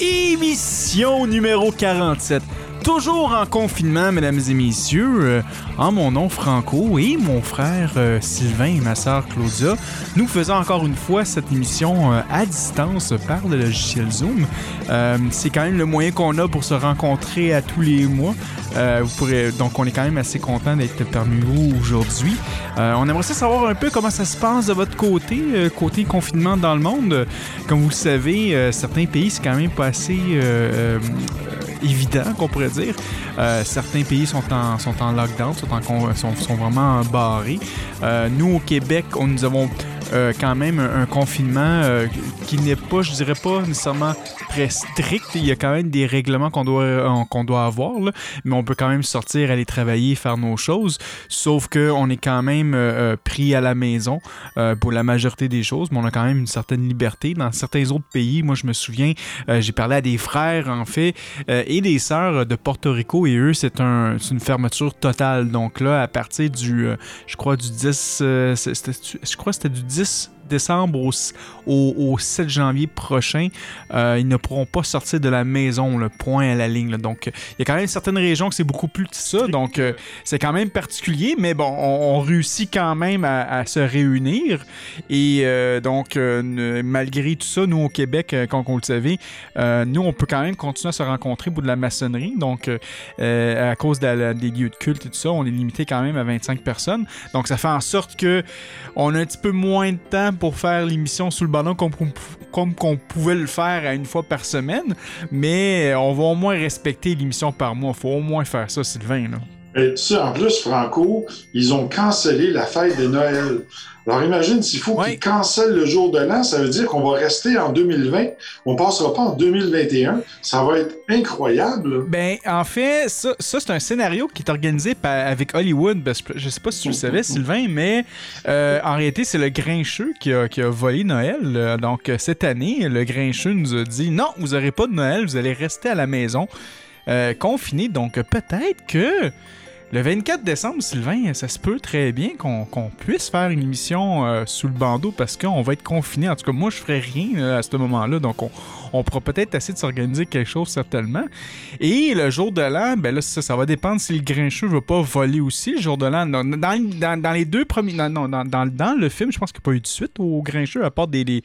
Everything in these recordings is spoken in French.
Émission numéro 47. Toujours en confinement, mesdames et messieurs, euh, en mon nom Franco et mon frère euh, Sylvain et ma sœur Claudia, nous faisons encore une fois cette émission euh, à distance par le logiciel Zoom. C'est quand même le moyen qu'on a pour se rencontrer à tous les mois. Donc on est quand même assez content d'être parmi vous aujourd'hui. On aimerait ça savoir un peu comment ça se passe de votre côté, côté confinement dans le monde. Comme vous le savez, certains pays, c'est quand même pas assez évident, qu'on pourrait dire. Euh, certains pays sont en, sont en lockdown, sont, en sont, sont vraiment barrés. Euh, nous, au Québec, on, nous avons euh, quand même un, confinement euh, qui n'est pas, je dirais pas nécessairement très strict. Il y a quand même des règlements qu'on doit, euh, qu'on doit avoir, mais on peut quand même sortir, aller travailler, faire nos choses. Sauf qu'on est quand même pris à la maison pour la majorité des choses, mais on a quand même une certaine liberté. Dans certains autres pays, moi je me souviens, j'ai parlé à des frères en fait et des sœurs de Porto Rico et eux c'est un, c'est une fermeture totale. Donc là, à partir du, je crois du 10, euh, c'est- c'était- je crois c'était du 10 this décembre au, au, au 7 janvier prochain, euh, ils ne pourront pas sortir de la maison, le point à la ligne. Donc, il y a quand même certaines régions que c'est beaucoup plus que ça. Donc, euh, c'est quand même particulier, mais bon, on, on réussit quand même à, se réunir. Et euh, donc, malgré tout ça, nous au Québec, comme vous le euh, nous, on peut quand même continuer à se rencontrer pour de la maçonnerie. Donc, à cause des lieux de culte et tout ça, on est limité quand même à 25 personnes. Donc, ça fait en sorte que on a un petit peu moins de temps pour faire l'émission sous le ballon comme, qu'on pouvait le faire à une fois par semaine. Mais on va au moins respecter l'émission par mois. faut au moins faire ça, Sylvain. Là. Tu sais, en plus, Franco, ils ont cancellé la fête de Noël. Alors imagine s'il faut qu'ils cancellent le jour de l'an, ça veut dire qu'on va rester en 2020, on passera pas en 2021. Ça va être incroyable. Ben, en fait, ça, ça, c'est un scénario qui est organisé par- avec Hollywood. Que je sais pas si tu le savais, Sylvain, mais euh, en réalité, c'est le Grincheux qui a, qui a volé Noël. Euh, Donc, cette année, le Grincheux nous a dit non, vous aurez pas de Noël, vous allez rester à la maison, euh, confiné. Donc, peut-être que. Le 24 décembre, Sylvain, ça se peut très bien qu'on puisse faire une émission euh, sous le bandeau parce qu'on va être confiné. En tout cas, moi, je ferai rien à ce moment-là. Donc, on, on pourra peut-être essayer de s'organiser quelque chose, certainement. Et le jour de l'an, ben là, ça, ça va dépendre si le grincheux veut pas voler aussi le jour de l'an. Dans, dans, les deux premiers. Non, non, dans, le film, je pense qu'il n'y a pas eu de suite au grincheux à part des, des,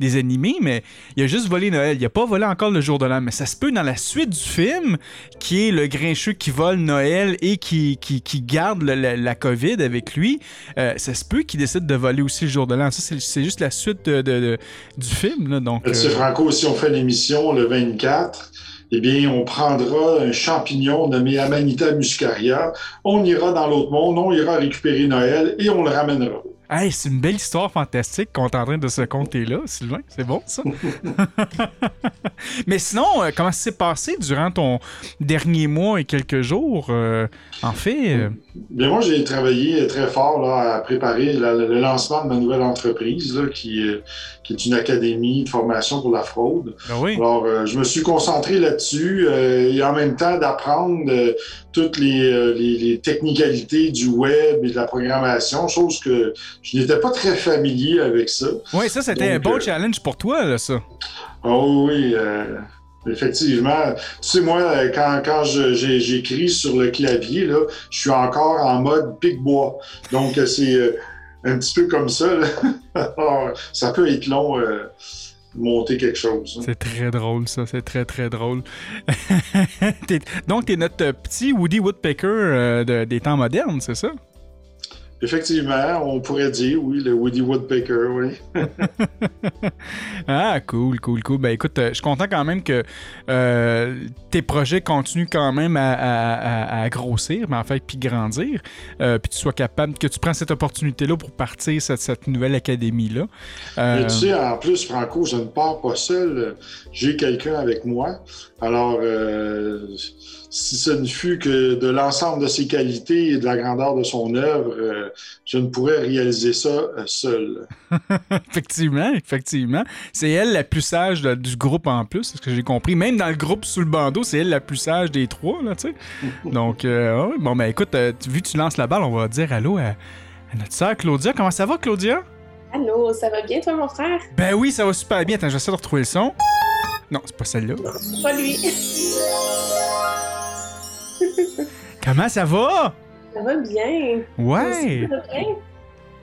des animés, mais il a juste volé Noël. Il a pas volé encore le jour de l'an. Mais ça se peut dans la suite du film, qui est le grincheux qui vole Noël et qui, qui, qui garde le- la, la COVID avec lui. euh, ça se peut qu'il décide de voler aussi le jour de l'an. Ça, c'est juste la suite de, de- de- du film. Là, donc, euh, Franco, si on fait l'émission le 24, eh bien, on prendra un champignon nommé Amanita muscaria, on ira dans l'autre monde, on ira récupérer Noël et on le ramènera. Hey, c'est une belle histoire fantastique qu'on est en train de se conter là, Sylvain. C'est bon, ça? Mais sinon, euh, comment ça s'est passé durant ton dernier mois et quelques jours? euh, en fait, euh, Bien, moi, j'ai travaillé très fort là, à préparer la- le lancement de ma nouvelle entreprise, là, qui, euh, qui est une académie de formation pour la fraude. ben oui. Alors, euh, je me suis concentré là-dessus euh, et en même temps d'apprendre euh, toutes les, euh, les, les technicalités du web et de la programmation, chose que je n'étais pas très familier avec ça. Oui, ça, c'était un bon euh, challenge pour toi, là, ça. Oh oui, euh, effectivement. Tu sais, moi, euh, quand, quand j'écris sur le clavier, là, je suis encore en mode pic-bois. Donc, c'est un petit peu comme ça. là. Alors, ça peut être long euh, monter quelque chose. hein. C'est très drôle, ça. C'est très, très drôle. Donc, t'es notre petit Woody Woodpecker euh, de- des temps modernes, c'est ça? Effectivement, on pourrait dire, oui, le Woody Woodpecker, oui. ah, cool, cool, cool. Ben écoute, euh, je suis content quand même que euh, tes projets continuent quand même à, grossir, mais en fait, puis grandir, euh, puis tu sois capable, que tu prends cette opportunité-là pour partir cette, cette nouvelle académie-là. tu sais, en plus, Franco, je ne pars pas seul. J'ai quelqu'un avec moi. Alors, si ce ne fut que de l'ensemble de ses qualités et de la grandeur de son œuvre, euh, je ne pourrais réaliser ça euh, seul. effectivement, effectivement. C'est elle la plus sage du groupe en plus, c'est ce que j'ai compris. Même dans le groupe sous le bandeau, c'est elle la plus sage des trois, là, tu sais. Donc, euh, bon, ben écoute, vu que tu lances la balle, on va dire allô à, notre sœur Claudia. Comment ça va, Claudia? Allô, ça va bien, toi, mon frère? Ben oui, ça va super bien. Attends, j'essaie de retrouver le son. Non, c'est pas celle-là. Pas lui. Comment ça va? Ça va bien. Ouais.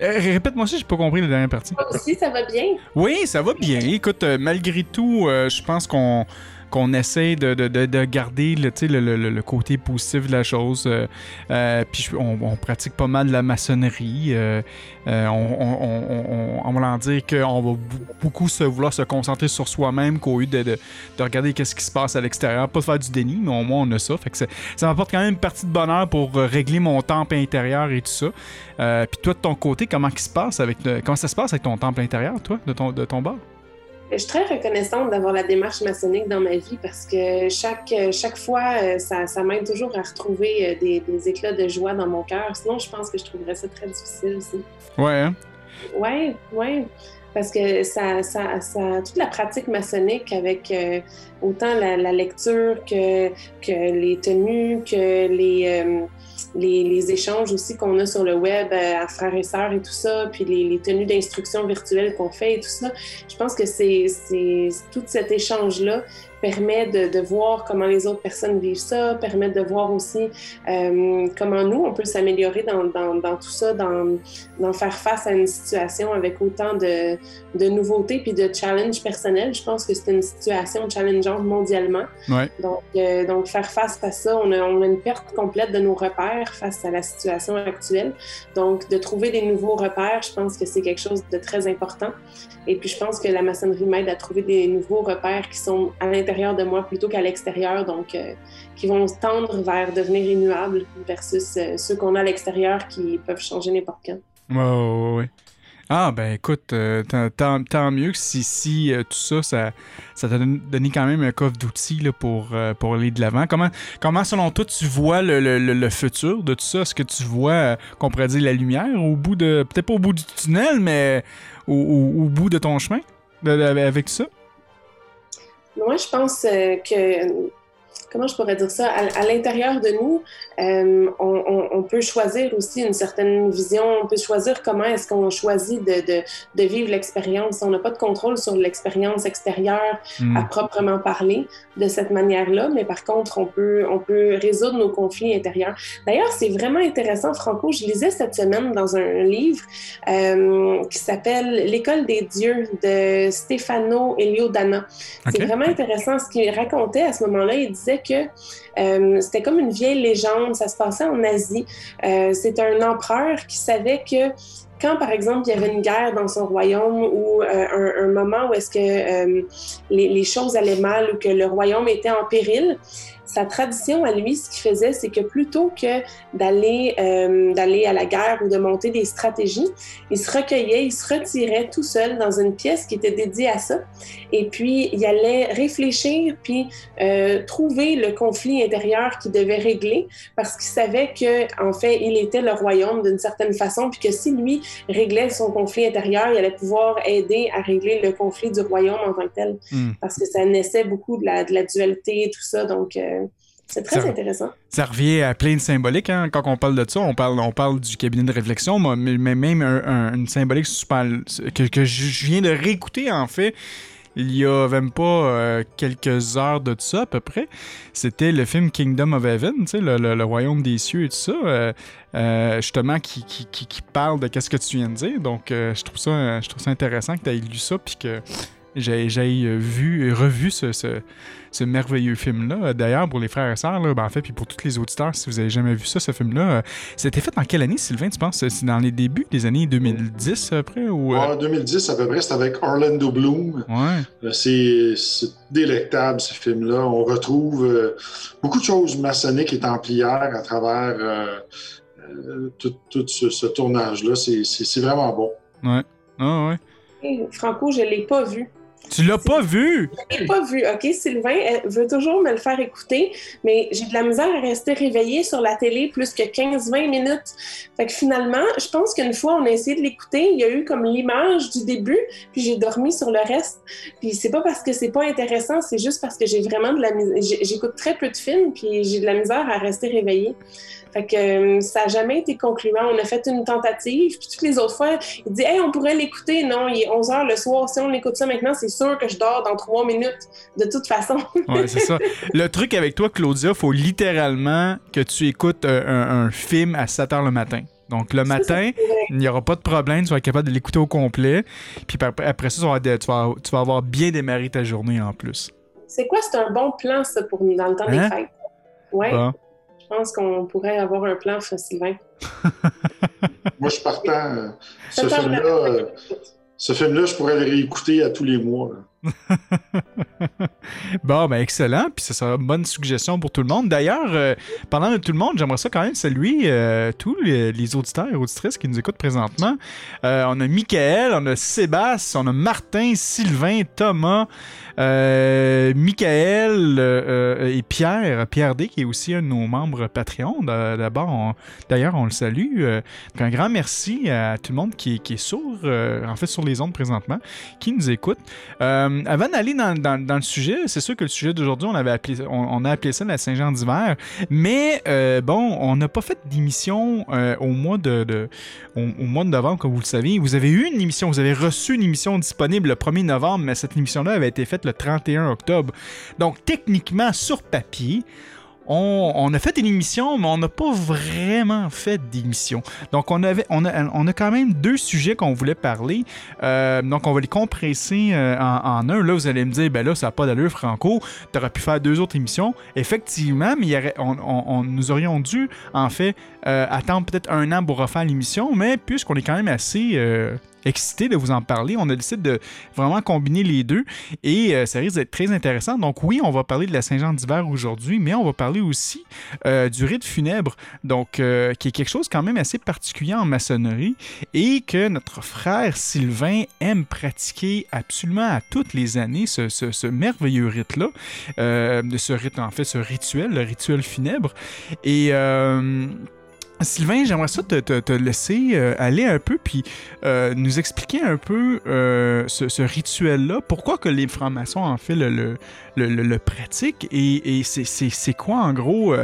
Euh, répète-moi aussi, j'ai pas compris la dernière partie. Moi aussi, ça va bien? Oui, ça va bien. Écoute, euh, malgré tout, euh, je pense qu'on qu'on essaie de, de, de, garder le, côté positif de la chose. Euh, euh, puis on, pratique pas mal la maçonnerie. Euh, on, on, va en dire qu'on va beaucoup se vouloir se concentrer sur soi-même qu'au lieu de, de, regarder qu'est-ce qui se passe à l'extérieur. Pas de faire du déni, mais au moins on a ça. Fait que ça m'apporte quand même une partie de bonheur pour régler mon temple intérieur et tout ça. puis toi de ton côté, comment, se passe avec, comment ça se passe avec ton temple intérieur, toi, de ton, de ton bar? Je suis très reconnaissante d'avoir la démarche maçonnique dans ma vie parce que chaque, chaque fois, euh, ça, ça m'aide toujours à retrouver euh, des, des, éclats de joie dans mon cœur. Sinon, je pense que je trouverais ça très difficile aussi. Ouais. Hein? Ouais, ouais. Parce que ça, ça, ça, toute la pratique maçonnique avec euh, autant la, la, lecture que, que les tenues, que les, les, échanges aussi qu'on a sur le web euh, à frères et sœurs et tout ça, puis les, tenues d'instruction virtuelles qu'on fait et tout ça. Je pense que c'est tout cet échange-là permet de, de, voir comment les autres personnes vivent ça, permet de voir aussi euh, comment nous, on peut s'améliorer dans, dans, dans, tout ça, dans, dans, faire face à une situation avec autant de, de nouveautés puis de challenges personnels. Je pense que c'est une situation challengeante mondialement. Ouais. Donc, euh, donc, faire face à ça, on a, on a une perte complète de nos repères face à la situation actuelle. Donc, de trouver des nouveaux repères, je pense que c'est quelque chose de très important. Et puis, je pense que la maçonnerie m'aide à trouver des nouveaux repères qui sont à l'intérieur de moi plutôt qu'à l'extérieur, donc euh, qui vont tendre vers devenir immuables versus euh, ceux qu'on a à l'extérieur qui peuvent changer n'importe quand. Oui, oui, Ah, ben écoute, euh, tant, mieux que si, tout ça, ça, t'a donné quand même un coffre d'outils pour, pour aller de l'avant. Comment, comment, selon toi, tu vois le, le, futur de tout ça? Est-ce que tu vois, qu'on pourrait dire, la lumière au bout de. Peut-être pas au bout du tunnel, mais au, au, bout de ton chemin avec ça? Moi, je pense euh, que comment je pourrais dire ça, à, l'intérieur de nous, euh, on, peut choisir aussi une certaine vision, on peut choisir comment est-ce qu'on choisit de, de, vivre l'expérience. On n'a pas de contrôle sur l'expérience extérieure hmm. à proprement parler de cette manière-là, mais par contre, on peut, on peut résoudre nos conflits intérieurs. D'ailleurs, c'est vraiment intéressant, Franco, je lisais cette semaine dans un livre euh, qui s'appelle L'école des dieux de Stefano Eliodana. C'est vraiment intéressant ce qu'il racontait à ce moment-là. Il disait que euh, c'était comme une vieille légende, ça se passait en Asie. Euh, c'est un empereur qui savait que quand, par exemple, il y avait une guerre dans son royaume ou euh, un, moment où est-ce que les, les, choses allaient mal ou que le royaume était en péril, sa tradition à lui, ce qu'il faisait, c'est que plutôt que d'aller euh, d'aller à la guerre ou de monter des stratégies, il se recueillait, il se retirait tout seul dans une pièce qui était dédiée à ça, et puis il allait réfléchir puis euh, trouver le conflit intérieur qu'il devait régler, parce qu'il savait que en fait il était le royaume d'une certaine façon, puis que si lui réglait son conflit intérieur, il allait pouvoir aider à régler le conflit du royaume en tant que tel, hmm. parce que ça naissait beaucoup de la, de la dualité et tout ça, donc euh, c'est très intéressant. Ça revient à plein de symboliques. Hein. Quand on parle de ça, on parle, on parle du cabinet de réflexion, mais, même une symbolique super, que, que, je viens de réécouter, en fait, il y a même pas euh, quelques heures de ça, à peu près. C'était le film Kingdom of Heaven, le, le, royaume des cieux et tout ça, euh, euh, justement, qui, qui, qui, parle de qu'est-ce que tu viens de dire. Donc, je, trouve ça, je trouve ça intéressant que tu aies lu ça, puis que j'ai vu et revu ce, ce, merveilleux film-là. D'ailleurs, pour les frères et sœurs, ben, en fait, puis pour tous les auditeurs, si vous avez jamais vu ça, ce film-là, c'était fait en quelle année, Sylvain, tu penses? C'est dans les débuts des années 2010, après? Ou, euh? 2010, à peu près, c'est avec Orlando Bloom. Ouais. C'est délectable, ce film-là. On retrouve beaucoup de choses maçonniques et templières à travers tout, tout, ce, tournage-là. C'est vraiment bon. Ouais. Ah, ouais. Franco, je ne l'ai pas vu. Tu l'as pas vu? Je l'ai pas vu. OK, Sylvain elle veut toujours me le faire écouter, mais j'ai de la misère à rester réveillée sur la télé plus que 15-20 minutes. Fait que finalement, je pense qu'une fois, on a essayé de l'écouter, il y a eu comme l'image du début, puis j'ai dormi sur le reste. Puis c'est pas parce que c'est pas intéressant, c'est juste parce que j'ai vraiment de la misère. J'écoute très peu de films, puis j'ai de la misère à rester réveillée. Fait que euh, ça n'a jamais été concluant. On a fait une tentative, puis toutes les autres fois, il dit Hey, on pourrait l'écouter. Non, il est 11 h le soir. Si on écoute ça maintenant, c'est sûr que je dors dans trois minutes, de toute façon. ouais, c'est ça. Le truc avec toi, Claudia, faut littéralement que tu écoutes euh, un, film à 7 h le matin. Donc, le matin, il n'y aura pas de problème, tu vas être capable de l'écouter au complet. Puis après ça, tu vas, avoir bien démarré ta journée en plus. C'est quoi, c'est un bon plan, ça, pour nous, dans le temps des hein? fêtes? Ouais. Je pense qu'on pourrait avoir un plan, Sylvain. Moi, je partant. Euh, ce film-là, euh, ce film-là, je pourrais le réécouter à tous les mois. bon, ben excellent. Puis ça sera une bonne suggestion pour tout le monde. D'ailleurs, euh, pendant de tout le monde, j'aimerais ça quand même saluer tous les, auditeurs et auditrices qui nous écoutent présentement. on a Michael, on a Sébastien, on a Martin, Sylvain, Thomas, euh, Michael euh, et Pierre, Pierre D, qui est aussi un de nos membres Patreon. D'abord, d'ailleurs, on le salue. Euh, un grand merci à tout le monde qui, est sur, en fait, sur les ondes présentement, qui nous écoute. avant d'aller dans, le sujet, c'est sûr que le sujet d'aujourd'hui, on on, a appelé ça la Saint-Jean d'hiver, mais bon, on n'a pas fait d'émission au mois de, au, mois de novembre, comme vous le savez. Vous avez eu une émission, vous avez reçu une émission disponible le 1er novembre, mais cette émission-là avait été faite le 31 octobre. Donc, techniquement, sur papier, on, a fait une émission, mais on n'a pas vraiment fait d'émission. Donc, on, avait, on, a, on a quand même deux sujets qu'on voulait parler. Euh, donc, on va les compresser euh, en, un. Là, vous allez me dire, ben là, ça n'a pas d'allure, Franco. Tu aurais pu faire deux autres émissions. Effectivement, mais il on, nous aurions dû, en fait, euh, attendre peut-être un an pour refaire l'émission. Mais puisqu'on est quand même assez excité de vous en parler. On a décidé de vraiment combiner les deux et euh, ça risque d'être très intéressant. Donc oui, on va parler de la Saint-Jean d'hiver aujourd'hui, mais on va parler aussi euh, du rite funèbre, donc euh, qui est quelque chose quand même assez particulier en maçonnerie et que notre frère Sylvain aime pratiquer absolument à toutes les années ce, merveilleux rite-là, ce rite en fait, ce rituel, le rituel funèbre et Sylvain, j'aimerais ça te, laisser euh, aller un peu puis euh, nous expliquer un peu euh, ce, rituel-là. Pourquoi que les francs-maçons en fait le, pratiquent et, c'est quoi en gros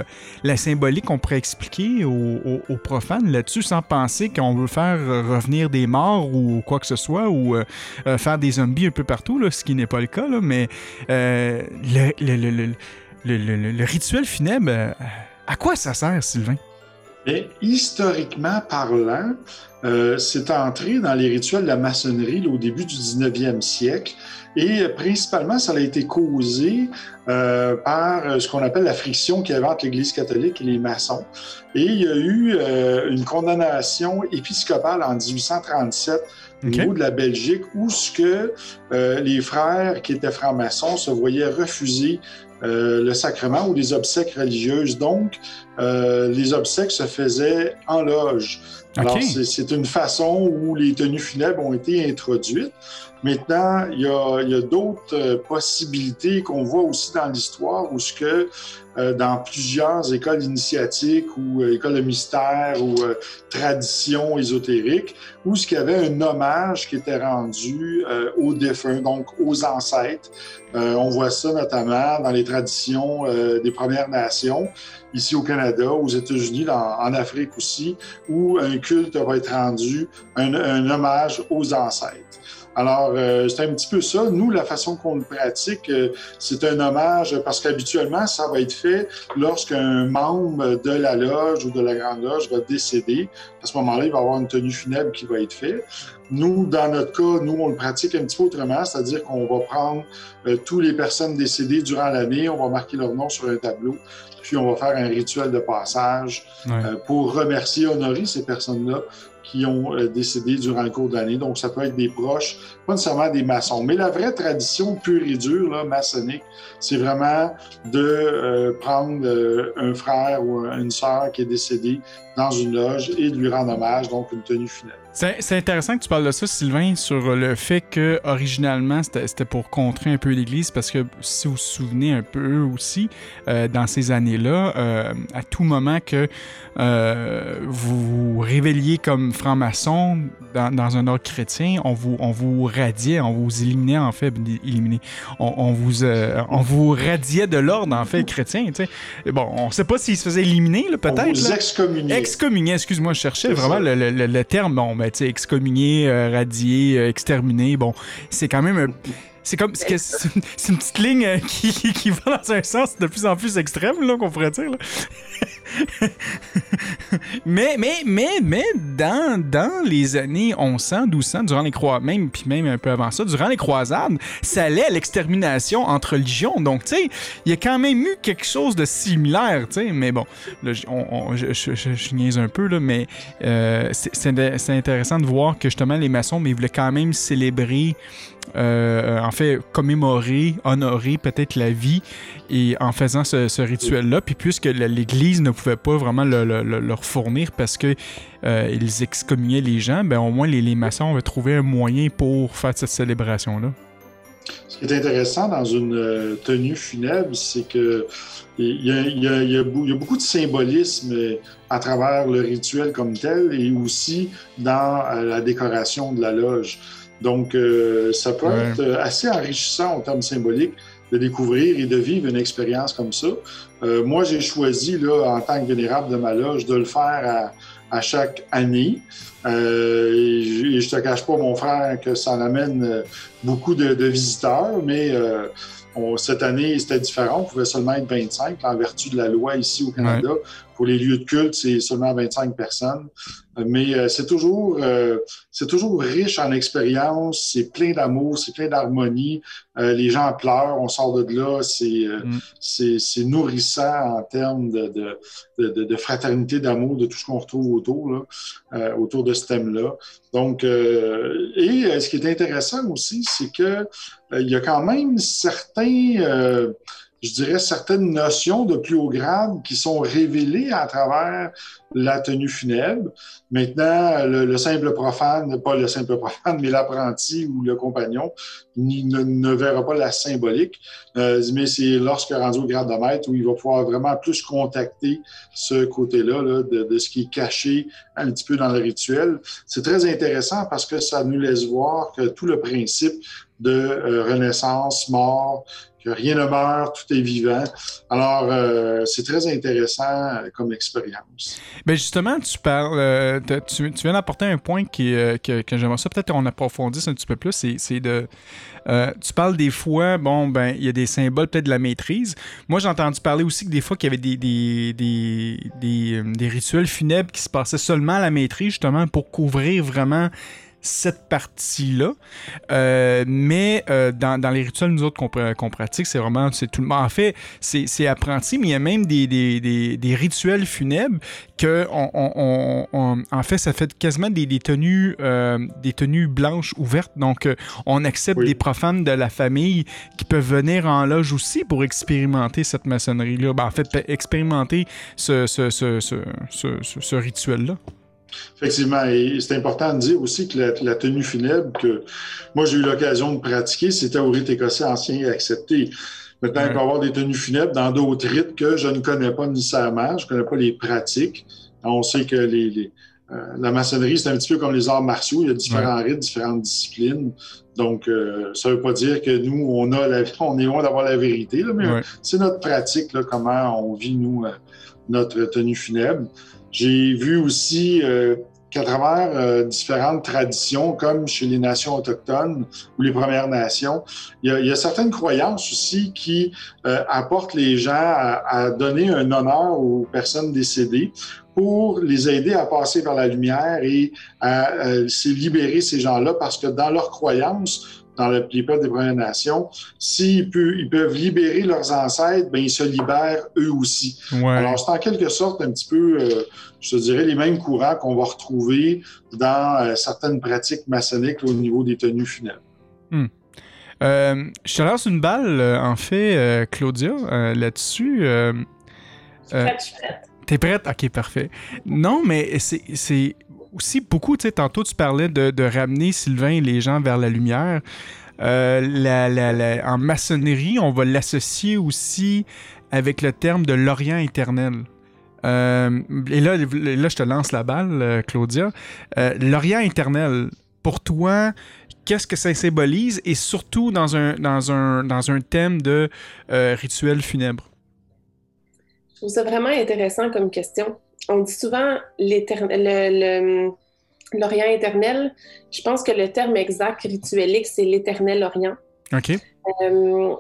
la symbolique qu'on pourrait expliquer aux, profanes là-dessus sans penser qu'on veut faire revenir des morts ou quoi que ce soit ou faire des zombies un peu partout, là, ce qui n'est pas le cas, là, mais le rituel funèbre, à quoi ça sert, Sylvain? Mais historiquement parlant, euh, c'est entré dans les rituels de la maçonnerie au début du 19e siècle et principalement, ça a été causé euh, par ce qu'on appelle la friction qu'il y avait entre l'Église catholique et les maçons. Et il y a eu euh, une condamnation épiscopale en 1837 au niveau de la Belgique où ce que les frères qui étaient francs-maçons se voyaient refuser euh, le sacrement ou les obsèques religieuses. Donc, euh, les obsèques se faisaient en loge. Alors, c'est une façon où les tenues funèbres ont été introduites. Maintenant, il y a, d'autres euh, possibilités qu'on voit aussi dans l'histoire où ce que euh, dans plusieurs écoles initiatiques ou euh, écoles de mystère ou traditions ésotériques, où ce qu'il y avait un hommage qui était rendu aux défunts, donc aux ancêtres. on voit ça notamment dans les traditions des Premières Nations, ici au Canada, aux États-Unis, en Afrique aussi, où un culte va être rendu, un hommage aux ancêtres. Alors, euh, c'est un petit peu ça. Nous, la façon qu'on le pratique, euh, c'est un hommage parce qu'habituellement, ça va être fait lorsqu'un membre de la loge ou de la grande loge va décéder. À ce moment-là, il va y avoir une tenue funèbre qui va être faite. Nous, dans notre cas, nous, on le pratique un petit peu autrement, c'est-à-dire qu'on va prendre euh, toutes les personnes décédées durant l'année, on va marquer leur nom sur un tableau, puis on va faire un rituel de passage euh, pour remercier, honorer ces personnes-là qui ont euh, décédé durant le cours de l'année. Donc, ça peut être des proches, pas nécessairement des maçons. Mais la vraie tradition pure et dure, là, maçonnique, c'est vraiment de euh, prendre euh, un frère ou une sœur qui est décédé dans une loge et de lui rendre hommage, donc une tenue funèbre. C'est intéressant que tu parles de ça, Sylvain, sur le fait que originalement c'était pour contrer un peu l'Église, parce que si vous vous souvenez un peu aussi, euh, dans ces années-là, euh, à tout moment que euh, vous vous révéliez comme franc-maçon dans, un ordre chrétien, on vous, on vous radiait, on vous éliminait en fait, éliminé, on, vous, on vous radiait de l'ordre en fait chrétien. sais. Bon, on ne sait pas s'il se faisait éliminer, peut-être. Excommuniait. Excommunier, excuse-moi, je cherchais vraiment le, le, le, terme. Bon, ben, tu sais, excommunier, euh, radier, euh, exterminer. Bon, c'est quand même un c'est comme c'est une petite ligne euh, qui, qui, va dans un sens de plus en plus extrême là qu'on pourrait dire. Là. mais, mais, mais, mais, dans, dans les années 1100, 1200, durant les croisades, même, puis même un peu avant ça, durant les croisades, ça allait à l'extermination entre religions. Donc, tu sais, il y a quand même eu quelque chose de similaire, tu sais. Mais bon, là, on, je, je, niaise un peu, là, mais euh, c'est intéressant de voir que justement, les maçons, mais ils voulaient quand même célébrer euh, en fait, commémorer, honorer peut-être la vie et en faisant ce, rituel-là. Puis puisque l'Église ne pouvait pas vraiment le, leur fournir parce que euh, excommuniaient les gens, ben au moins les, maçons avaient trouvé un moyen pour faire cette célébration-là. Ce qui est intéressant dans une euh, tenue funèbre, c'est que il y, a, beaucoup de symbolisme à travers le rituel comme tel et aussi dans la décoration de la loge. Donc, euh, ça peut être assez enrichissant en termes symboliques de découvrir et de vivre une expérience comme ça. Euh, moi, j'ai choisi, là, en tant que vénérable de ma loge, de le faire à, chaque année. Euh, et, je, te cache pas, mon frère, que ça en amène beaucoup de, visiteurs, mais cette année, c'était différent. On pouvait seulement être 25 en vertu de la loi ici au Canada. Pour les lieux de culte, c'est seulement 25 personnes. Mais euh, c'est toujours, euh, c'est toujours riche en expérience, c'est plein d'amour, c'est plein d'harmonie. Euh, les gens pleurent, on sort de là, c'est, mm. c'est, nourrissant en termes de, de, de, fraternité, d'amour, de tout ce qu'on retrouve autour, là, autour de ce thème-là. Donc, et ce qui est intéressant aussi, c'est que il y a quand même certains je dirais, certaines notions de plus haut grade qui sont révélées à travers la tenue funèbre. Maintenant, le, simple profane, pas le simple profane, mais l'apprenti ou le compagnon ne, ne, verra pas la symbolique, euh, mais c'est lorsque rendu au grade de maître où il va pouvoir vraiment plus contacter ce côté-là là, de, de, ce qui est caché un petit peu dans le rituel. C'est très intéressant parce que ça nous laisse voir que tout le principe de euh, renaissance, mort, rien ne meurt, tout est vivant. Alors, euh, c'est très intéressant euh, comme expérience. Bien, justement, tu parles, tu, viens d'apporter un point qui, que, que j'aimerais ça peut-être qu'on approfondisse un petit peu plus, c'est de... tu parles des fois, bon, ben, il y a des symboles peut-être de la maîtrise. Moi, j'ai entendu parler aussi que des fois qu'il y avait des, des, des, des, des rituels funèbres qui se passaient seulement à la maîtrise, justement, pour couvrir vraiment cette partie-là. Euh, mais euh, dans, dans, les rituels, nous autres, qu'on pratique, c'est vraiment, c'est tout le monde. En fait, c'est apprenti, mais il y a même des, des, des, des rituels funèbres que, on, on, on, en fait, ça fait quasiment des, tenues, euh, des tenues blanches ouvertes. Donc, on accepte des profanes de la famille qui peuvent venir en loge aussi pour expérimenter cette maçonnerie-là. Ben, en fait, expérimenter ce, ce, ce, ce, ce rituel-là. Effectivement, et c'est important de dire aussi que la, tenue funèbre que moi j'ai eu l'occasion de pratiquer, c'était au rite écossais ancien et accepté. Maintenant, il peut y avoir des tenues funèbres dans d'autres rites que je ne connais pas nécessairement, je ne connais pas les pratiques. On sait que les, euh, la maçonnerie, c'est un petit peu comme les arts martiaux, il y a différents rites, différentes disciplines. Donc, euh, ça ne veut pas dire que nous, on a la, on est loin d'avoir la vérité, mais c'est notre pratique, là, comment on vit, nous, euh, notre tenue funèbre. J'ai vu aussi euh, qu'à travers euh, différentes traditions, comme chez les nations autochtones ou les Premières Nations, il y a, il y a certaines croyances aussi qui euh, apportent les gens à, à, donner un honneur aux personnes décédées pour les aider à passer vers la lumière et à, à libérer ces gens-là parce que dans leurs croyances, dans le, les peuples des Premières Nations, s'ils peuvent, ils peuvent libérer leurs ancêtres, ben ils se libèrent eux aussi. Ouais. Alors, c'est en quelque sorte un petit peu, euh, je te dirais, les mêmes courants qu'on va retrouver dans euh, certaines pratiques maçonniques là, au niveau des tenues funèbres. Hmm. Euh, je te lance une balle, en fait, euh, Claudia, euh, là-dessus. Euh, Je suis prête, je suis prête. T'es prête? Ok, parfait. Non, mais c'est c'est aussi beaucoup, tu sais, tantôt tu parlais de, ramener Sylvain et les gens vers la lumière. Euh, la- la- en maçonnerie, on va l'associer aussi avec le terme de l'Orient éternel. Euh, et là, là, je te lance la balle, euh, Claudia. L'Orient éternel, pour toi, qu'est-ce que ça symbolise? Et surtout dans un, dans un, dans un thème de rituel funèbre? Je trouve ça vraiment intéressant comme question. On dit souvent l'Orient éternel. Je pense que le terme exact rituelique, c'est l'éternel Orient. OK? Euh,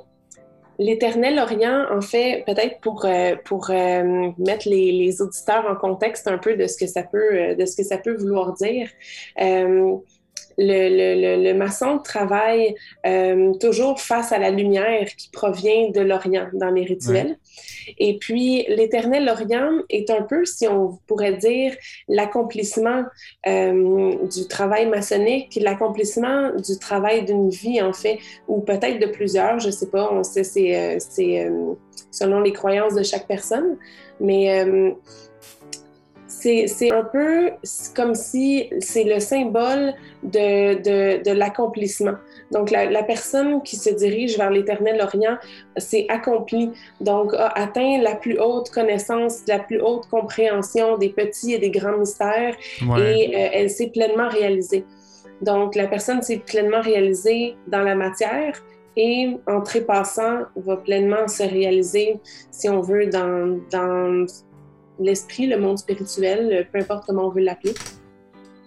L'éternel Orient, en fait, peut-être pour, euh, pour euh, mettre les, les auditeurs en contexte un peu de ce que ça peut, de ce que ça peut vouloir dire. Le, le, le, le maçon travaille euh, toujours face à la lumière qui provient de l'Orient dans les rituels. Et puis, l'éternel Orient est un peu, si on pourrait dire, l'accomplissement euh, du travail maçonnique, l'accomplissement du travail d'une vie, en fait, ou peut-être de plusieurs, je sais pas, on sait, c'est, euh, selon les croyances de chaque personne, mais c'est, un peu comme si c'est le symbole de, de, de l'accomplissement. Donc, la, la, personne qui se dirige vers l'éternel Orient s'est accomplie, donc a atteint la plus haute connaissance, la plus haute compréhension des petits et des grands mystères, Ouais. et euh, elle s'est pleinement réalisée. Donc, la personne s'est pleinement réalisée dans la matière et en trépassant, va pleinement se réaliser, si on veut, dans, dans l'esprit, le monde spirituel, peu importe comment on veut l'appeler.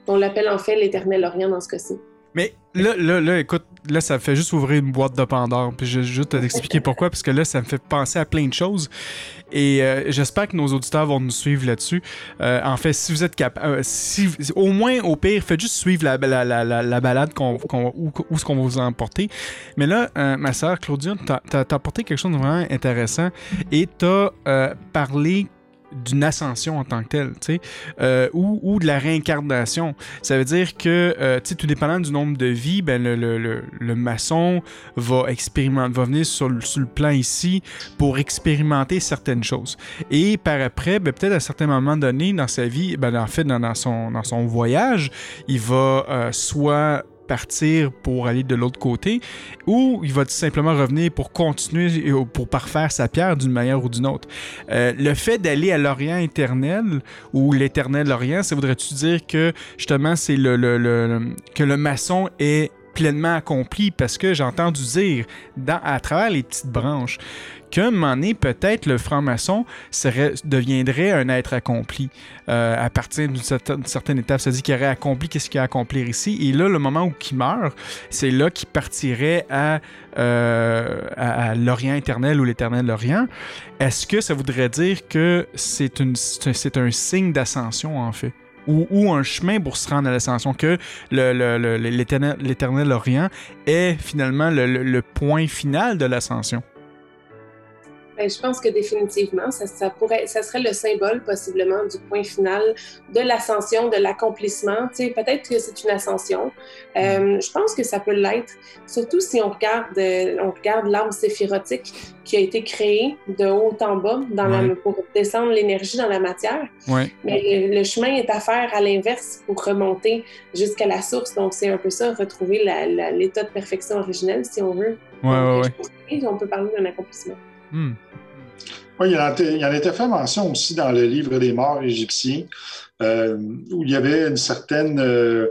On l'appelle en fait l'éternel Orient dans ce cas-ci. Mais là, là, là, écoute, là, ça fait juste ouvrir une boîte de Pandore. Puis je vais juste t'expliquer pourquoi, parce que là, ça me fait penser à plein de choses. Et euh, j'espère que nos auditeurs vont nous suivre là-dessus. Euh, en fait, si vous êtes capable, au moins, au pire, faites juste suivre la, la, la, la, la balade qu'on, où, où ce qu'on va vous emporter. Mais là, euh, ma sœur Claudia, t'as, t'as, t'as apporté quelque chose de vraiment intéressant et t'as euh, parlé d'une ascension en tant que telle, tu sais, euh, ou, de la réincarnation. Ça veut dire que, euh, tout dépendant du nombre de vies, ben, le, maçon va expérimenter, va venir sur le, plan ici pour expérimenter certaines choses. Et par après, ben, peut-être à certains moments donnés dans sa vie, ben, en fait, dans, dans, son, dans son voyage, il va euh, soit partir pour aller de l'autre côté, ou il va tout simplement revenir pour continuer, pour parfaire sa pierre d'une manière ou d'une autre. Euh, le fait d'aller à l'Orient éternel, ou l'éternel Orient, ça voudrait-tu dire que justement c'est le, le, le, que le maçon est pleinement accompli parce que j'ai entendu dire dans, à travers les petites branches qu'à un moment donné, peut-être le franc-maçon deviendrait un être accompli euh, à partir d'une certaine, certaine, étape. Dit qu'il aurait accompli qu'est-ce qu'il a à accomplir ici. Et là, le moment où il meurt, c'est là qu'il partirait à, euh, à, à l'Orient éternel ou l'éternel Orient. Est-ce que ça voudrait dire que c'est un signe d'ascension, en fait? Ou, un chemin pour se rendre à l'ascension, que le, le, le, l'éternel, l'éternel Orient est finalement le, le point final de l'ascension. Ben, je pense que définitivement, ça, ça, pourrait, ça serait le symbole possiblement du point final de l'ascension, de l'accomplissement. Tu sais, peut-être que c'est une ascension. Euh, je pense que ça peut l'être, surtout si on regarde, euh, on regarde l'arbre séphirotique qui a été créé de haut en bas dans Ouais. la, pour descendre l'énergie dans la matière. Ouais. Mais le, le chemin est à faire à l'inverse pour remonter jusqu'à la source. Donc, c'est un peu ça, retrouver l'état de perfection originel, si on veut. Ouais, Donc, on peut parler d'un accomplissement. Hmm. Oui, il y, en était fait mention aussi dans le livre des morts égyptiens, euh, où il y avait une certaine euh,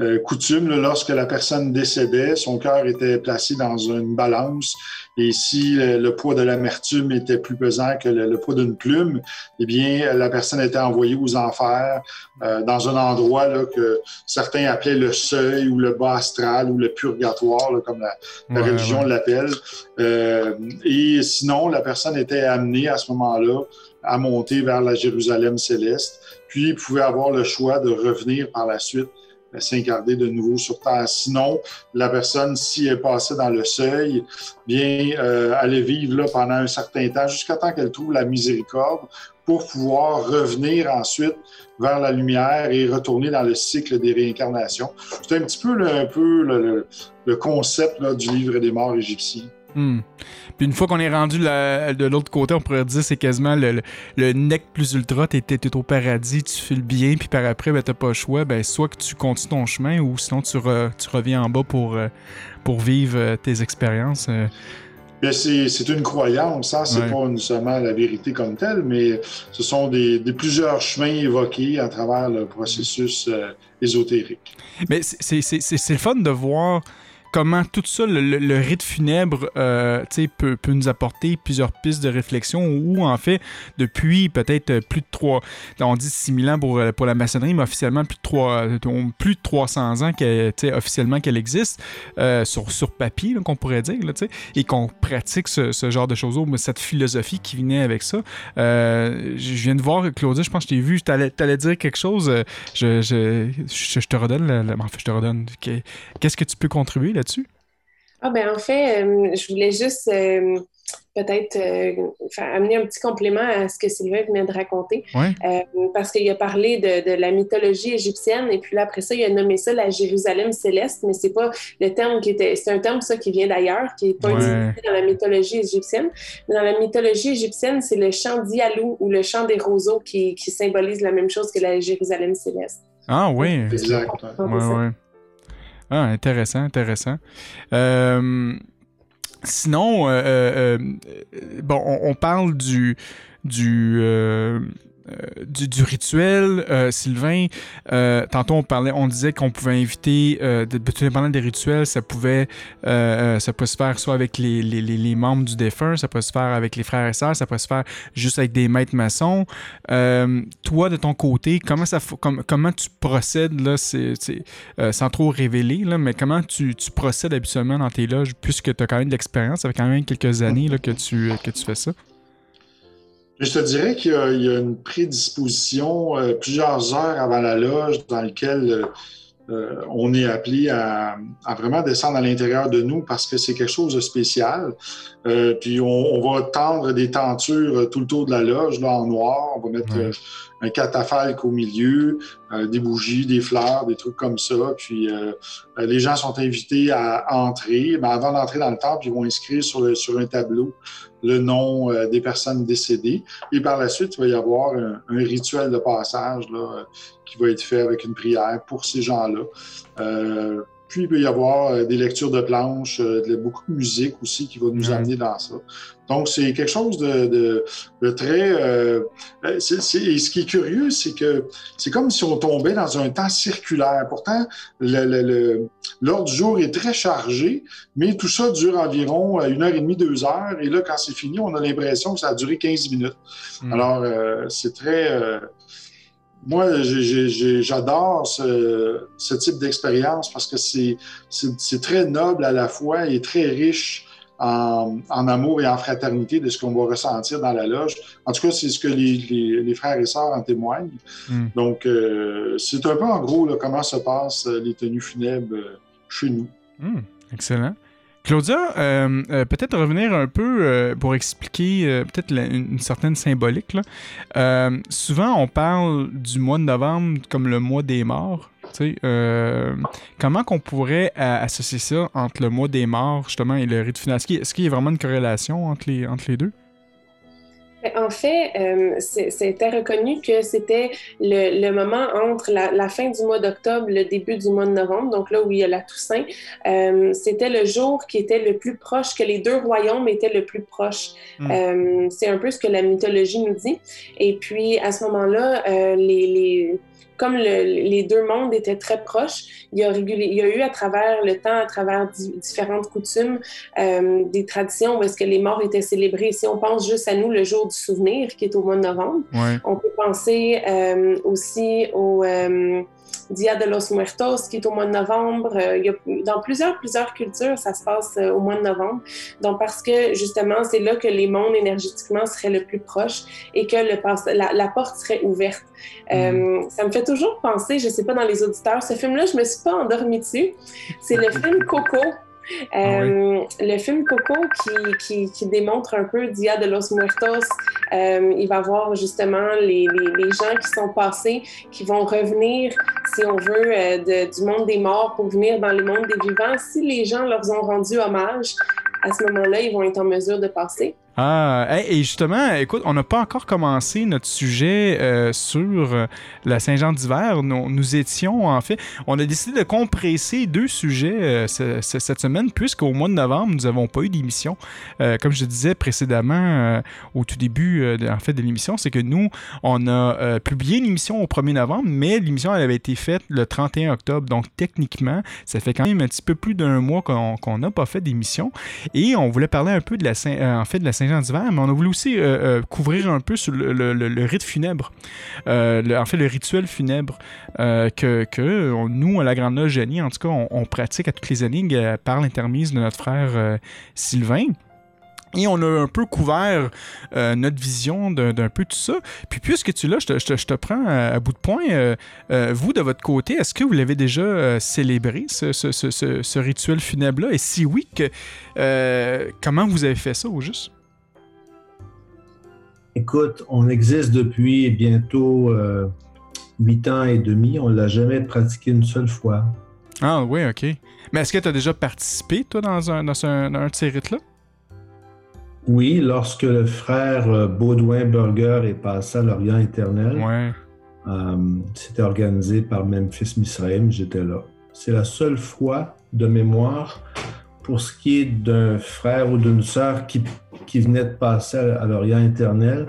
euh, coutume, lorsque la personne décédait, son cœur était placé dans une balance, et si le, poids de l'amertume était plus pesant que le, poids d'une plume, eh bien, la personne était envoyée aux enfers, dans un endroit là, que certains appelaient le seuil ou le bas astral ou le purgatoire, comme la, religion l'appelle. et sinon, la personne était amenée à ce moment-là à monter vers la Jérusalem céleste, puis pouvait avoir le choix de revenir par la suite euh, s'incarner de nouveau sur Terre. Sinon, la personne, si elle passait dans le seuil, bien, euh, allait vivre là pendant un certain temps, jusqu'à temps qu'elle trouve la miséricorde pour pouvoir revenir ensuite vers la lumière et retourner dans le cycle des réincarnations. C'est un petit peu un peu le, concept du livre des morts égyptiens. Hmm. Puis une fois qu'on est rendu de l'autre côté, on pourrait dire c'est quasiment le, le, nec plus ultra, t'es, au paradis, tu fais le bien, puis par après, ben, t'as pas le choix, ben, soit que tu continues ton chemin ou sinon tu, tu reviens en bas pour, euh, pour vivre euh, tes expériences. Euh. c'est, une croyance, ça, hein. c'est pas seulement la vérité comme telle, mais ce sont des, plusieurs chemins évoqués à travers le processus ésotérique. Mais c'est, c'est le fun de voir comment tout ça, le, rite funèbre, euh, peut, peut, nous apporter plusieurs pistes de réflexion ou en fait, depuis peut-être plus de 3, on dit 6000 ans pour, pour la maçonnerie, mais officiellement plus de 3, plus de 300 ans qu'elle, officiellement qu'elle existe, euh, sur, sur papier, qu'on pourrait dire, et qu'on pratique ce, genre de choses, cette philosophie qui venait avec ça. Euh, je viens de voir, Claudia, je pense que je t'ai vu, tu allais, dire quelque chose, je, te redonne, je te redonne, qu'est-ce que tu peux contribuer là ah ben en fait, euh, je voulais juste euh, peut-être euh, amener un petit complément à ce que Sylvain venait de raconter. parce qu'il a parlé de, la mythologie égyptienne et puis là, après ça, il a nommé ça la Jérusalem céleste, mais c'est pas le terme qui était. C'est un terme, ça, qui vient d'ailleurs, qui est pas utilisé dans la mythologie égyptienne. Mais dans la mythologie égyptienne, c'est le chant d'Ialou ou le chant des roseaux qui, qui, symbolise la même chose que la Jérusalem céleste. Ah oui. Exact. Ouais, ah, intéressant, intéressant. Euh, sinon, euh, euh, bon, on, parle du, du euh, du, rituel, euh, Sylvain, euh, tantôt on parlait, on disait qu'on pouvait inviter, de, tout dépendant des rituels, ça pouvait, ça peut se faire soit avec les, membres du défunt, ça peut se faire avec les frères et sœurs, ça peut se faire juste avec des maîtres maçons. toi, de ton côté, comment ça, comment tu procèdes là, c'est, sans trop révéler là, mais comment tu, tu procèdes habituellement dans tes loges, puisque tu as quand même de l'expérience, ça fait quand même quelques années là, que tu que tu fais ça? Je te dirais qu'il y, a une prédisposition euh, plusieurs heures avant la loge dans laquelle euh, euh, on est appelé à, vraiment descendre à l'intérieur de nous parce que c'est quelque chose de spécial. puis on, va tendre des tentures tout le tour de la loge là, en noir. On va mettre un catafalque au milieu, des bougies, des fleurs, des trucs comme ça. Puis les gens sont invités à entrer. Mais avant d'entrer dans le temple, ils vont inscrire sur, sur un tableau le nom euh, des personnes décédées. Et par la suite, il va y avoir un, rituel de passage là, qui va être fait avec une prière pour ces gens-là. Euh, puis, il peut y avoir euh, des lectures de planches, beaucoup de musique aussi qui va nous amener dans ça. Donc, c'est quelque chose de, très... Euh, et ce qui est curieux, c'est que c'est comme si on tombait dans un temps circulaire. Pourtant, l'ordre du jour est très chargé, mais tout ça dure environ une heure et demie, deux heures. Et là, quand c'est fini, on a l'impression que ça a duré 15 minutes. Hmm. Alors, c'est très moi, j'adore ce, type d'expérience parce que c'est très noble à la fois et très riche en, amour et en fraternité de ce qu'on va ressentir dans la loge. En tout cas, c'est ce que les, frères et sœurs en témoignent. Hmm. Donc, euh, c'est un peu en gros comment se passent les tenues funèbres euh, chez nous. Hmm. Excellent. Claudia, euh, euh, peut-être revenir un peu euh, pour expliquer peut-être une, certaine symbolique. souvent, on parle du mois de novembre comme le mois des morts. comment qu'on pourrait associer ça entre le mois des morts justement et le rite final? Est-ce qu'il y a vraiment une corrélation entre les, entre les deux? En fait, euh, c'était reconnu que c'était le, moment entre la, fin du mois d'octobre, le début du mois de novembre, donc là où il y a la Toussaint, euh, c'était le jour qui était le plus proche, que les deux royaumes étaient le plus proches. Hmm. Euh, c'est un peu ce que la mythologie nous dit. Et puis, à ce moment-là, les, les comme les deux mondes étaient très proches, il y, a il y a eu à travers le temps, à travers différentes coutumes, euh, des traditions où est-ce que les morts étaient célébrés. Si on pense juste à nous, le jour du souvenir, qui est au mois de novembre, on peut penser euh, aussi au... Euh, Dia de los Muertos, qui est au mois de novembre. Euh, il y a, dans plusieurs, plusieurs cultures, ça se passe euh, au mois de novembre. Donc, parce que justement, c'est là que les mondes énergétiquement seraient le plus proches et que le, la, la porte serait ouverte. Euh, mm. ça me fait toujours penser, je ne sais pas dans les auditeurs, ce film-là, je ne me suis pas endormie dessus. C'est le film Coco ah euh, le film Coco qui, démontre un peu Dia de los Muertos, euh, il va voir justement les, gens qui sont passés, qui vont revenir, si on veut, euh, du monde des morts pour venir dans le monde des vivants. Si les gens leur ont rendu hommage, à ce moment-là, ils vont être en mesure de passer. Ah, et justement, écoute, on n'a pas encore commencé notre sujet euh, sur euh, la Saint-Jean d'hiver. Nous, étions, en fait, on a décidé de compresser deux sujets euh, cette semaine, puisqu'au mois de novembre, nous n'avons pas eu d'émission. comme je disais précédemment, au tout début en fait, de l'émission, c'est que nous, on a publié une émission au 1er novembre, mais l'émission, elle avait été faite le 31 octobre. Donc, techniquement, ça fait quand même un petit peu plus d'un mois qu'on n'a pas fait d'émission. Et on voulait parler un peu de la, en fait, de la Saint Saint-Jean d'hiver, mais on a voulu aussi euh, euh, couvrir un peu sur le, rite funèbre, euh, en fait le rituel funèbre que, nous, à la Grande Loge en tout cas, on, pratique à toutes les années par l'intermise de notre frère Sylvain. Et on a un peu couvert notre vision d'un peu tout ça. Puis puisque tu l'as, je te, prends à, bout de point. vous, de votre côté, est-ce que vous l'avez déjà célébré, ce, rituel funèbre-là? Et si oui, comment vous avez fait ça au juste? Écoute, on existe depuis bientôt euh, huit ans et demi. On ne l'a jamais pratiqué une seule fois. Ah oui, OK. Mais est-ce que tu as déjà participé, toi, dans un, dans un, de ces rites-là? Oui, lorsque le frère euh, Baudouin Burger est passé à l'Orient éternel. Ouais. Euh, c'était organisé par Memphis Misraim, j'étais là. C'est la seule fois de mémoire pour ce qui est d'un frère ou d'une sœur qui, qui venait de passer à, l'Orient éternel,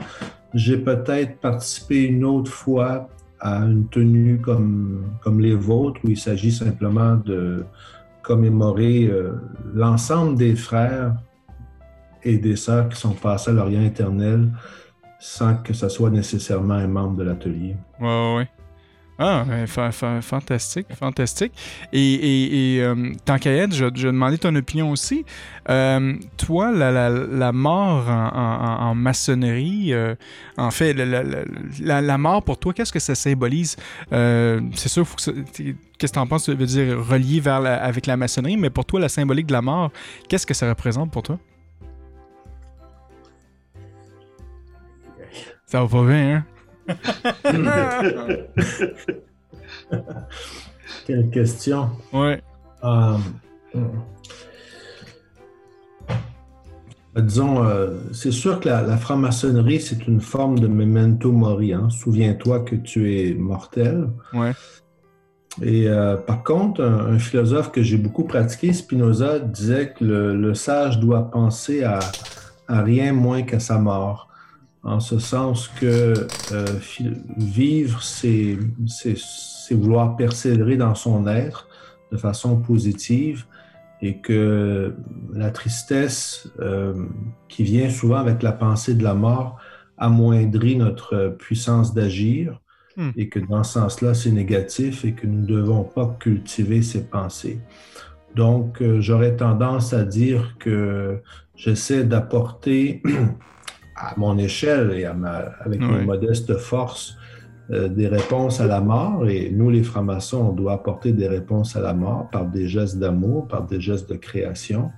j'ai peut-être participé une autre fois à une tenue comme, comme les vôtres, où il s'agit simplement de commémorer euh, l'ensemble des frères et des sœurs qui sont passés à l'Orient éternel sans que ce soit nécessairement un membre de l'atelier. Oui, oui. Ah, fantastique, fantastique. Et, et, euh, tant qu'à être, je, je demandais ton opinion aussi. Euh, toi, la, mort en, maçonnerie, euh, en fait, la, mort pour toi, qu'est-ce que ça symbolise? c'est sûr, qu'est-ce que tu en penses, veut dire relié vers avec la maçonnerie, mais pour toi, la symbolique de la mort, qu'est-ce que ça représente pour toi? Ça va pas bien, hein? Quelle question. Ouais. Euh, disons, euh, c'est sûr que la, franc-maçonnerie, c'est une forme de memento mori. Hein. Souviens-toi que tu es mortel. Ouais. Et euh, par contre, un, philosophe que j'ai beaucoup pratiqué, Spinoza, disait que le, sage doit penser à, à rien moins qu'à sa mort en ce sens que euh, vivre, c'est vouloir persévérer dans son être de façon positive et que la tristesse euh, qui vient souvent avec la pensée de la mort amoindrit notre puissance d'agir hmm. et que dans ce sens-là, c'est négatif et que nous ne devons pas cultiver ces pensées. Donc, euh, j'aurais tendance à dire que j'essaie d'apporter à mon échelle et avec mes modestes forces, euh, des réponses à la mort. Et nous, les francs-maçons, on doit apporter des réponses à la mort par des gestes d'amour, par des gestes de création.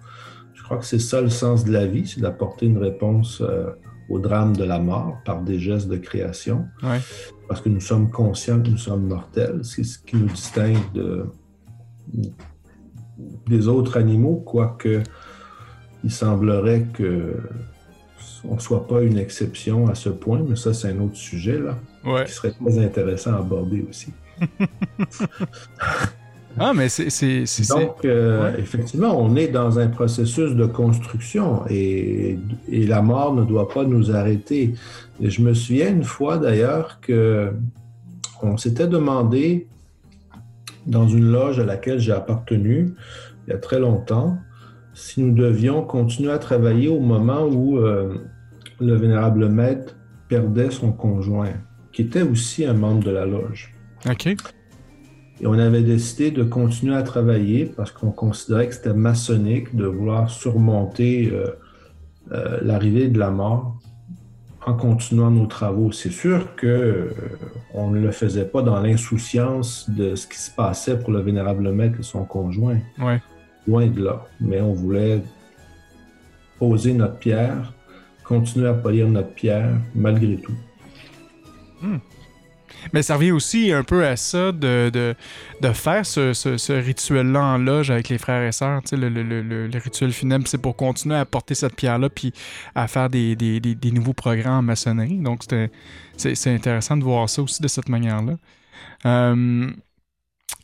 Je crois que c'est ça le sens de la vie, c'est d'apporter une réponse euh, au drame de la mort par des gestes de création. Parce que nous sommes conscients que nous sommes mortels. C'est ce qui nous distingue de, des autres animaux, quoique il semblerait que on ne soit pas une exception à ce point, mais ça, c'est un autre sujet là, qui serait très intéressant à aborder aussi. ah, mais c'est. Donc, euh, effectivement, on est dans un processus de construction et, la mort ne doit pas nous arrêter. Et je me souviens une fois d'ailleurs que on s'était demandé, dans une loge à laquelle j'ai appartenu il y a très longtemps, si nous devions continuer à travailler au moment où euh, le vénérable maître perdait son conjoint, qui était aussi un membre de la loge. OK. Et on avait décidé de continuer à travailler parce qu'on considérait que c'était maçonnique de vouloir surmonter euh, euh, l'arrivée de la mort en continuant nos travaux. C'est sûr que euh, on ne le faisait pas dans l'insouciance de ce qui se passait pour le vénérable maître et son conjoint. Ouais. Loin de là. Mais on voulait poser notre pierre, continuer à polir notre pierre malgré tout. Mais ça revient aussi un peu à ça de, de, de faire ce, ce- rituel-là en loge avec les frères et sœurs. Le, le, le, le- rituel funèbre, c'est pour continuer à porter cette pierre-là puis à faire des, des, des, nouveaux programmes en maçonnerie. Donc, c'est intéressant de voir ça aussi de cette manière-là. Euh,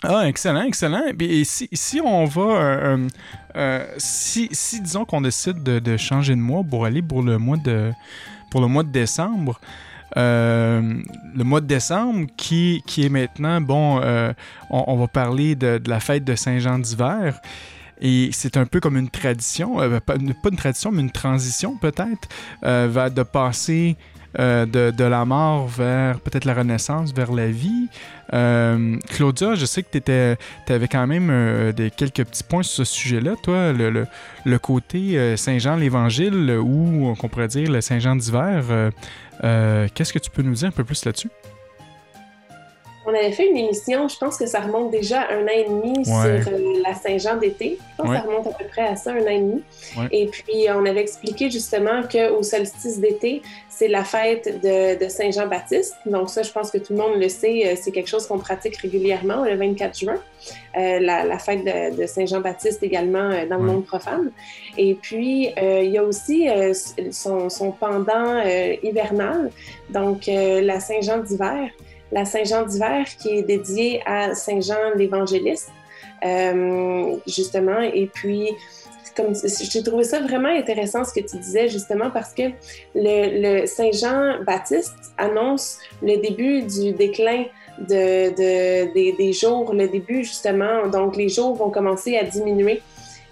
Ah, excellent, excellent. Et si, on va. euh, euh, euh, si, si disons qu'on décide de, changer de mois pour aller pour le mois de, décembre, le mois de décembre qui, est maintenant, bon, on, va parler de, la fête de Saint-Jean d'hiver. Et c'est un peu comme une tradition, pas, une- tradition, mais une transition peut-être, vers- de passer euh, de, la mort vers peut-être la renaissance, vers la vie. Euh, Claudia, je sais que tu avais quand même euh, des, quelques petits points sur ce sujet-là. Toi, le, le, côté Saint-Jean l'Évangile, ou qu'on pourrait dire le Saint-Jean d'hiver, qu'est-ce que tu peux nous dire un peu plus là-dessus? On avait fait une émission, je pense que ça remonte déjà à un an et demi Ouais. sur euh, la Saint-Jean d'été. Je pense Ouais. que ça remonte à peu près à ça, un an et demi. Ouais. Et puis, on avait expliqué justement qu'au solstice d'été, c'est la fête de, de Saint-Jean-Baptiste. Donc ça, je pense que tout le monde le sait, euh, c'est quelque chose qu'on pratique régulièrement le 24 juin. Euh, la, la fête de, de Saint-Jean-Baptiste également euh, dans le monde profane. Et puis, il y a aussi son, son pendant hivernal, donc la Saint-Jean d'hiver la Saint-Jean d'hiver qui est dédiée à Saint-Jean l'Évangéliste, euh, justement. Et puis, comme j'ai trouvé ça vraiment intéressant ce que tu disais, justement, parce que le, le Saint-Jean Baptiste annonce le début du déclin de, de- des, des jours, le début, justement. Donc, les jours vont commencer à diminuer.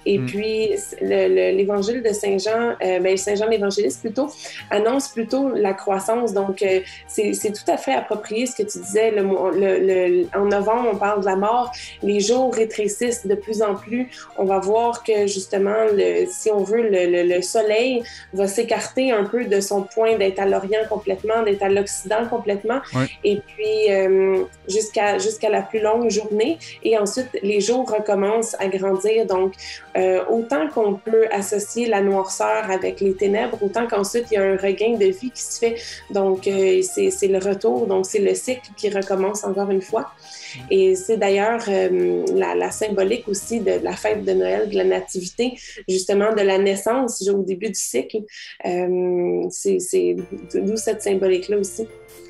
Et Mm. puis, le- le- l'évangile de Saint-Jean, euh, ben, Saint-Jean l'Évangéliste plutôt, annonce plutôt la croissance. Donc, euh, c'est tout à fait approprié ce que tu disais. Le, mo- le- le- en novembre, on parle de la mort. Les jours rétrécissent de plus en plus. On va voir que justement, si on veut, le, le- le soleil va s'écarter un peu de son point d'être à l'Orient complètement, d'être à l'Occident complètement. Et puis, euh, jusqu'à jusqu'à la plus longue journée. Et ensuite, les jours recommencent à grandir. Donc, euh, autant qu'on peut associer la noirceur avec les ténèbres, autant qu'ensuite il y a un regain de vie qui se fait. Donc, euh, c'est le retour, donc c'est le cycle qui recommence encore une fois. Et c'est d'ailleurs euh, la, la symbolique aussi de la fête de Noël, de la nativité, justement de la naissance au début du cycle. Euh, c'est d'où cette symbolique-là aussi.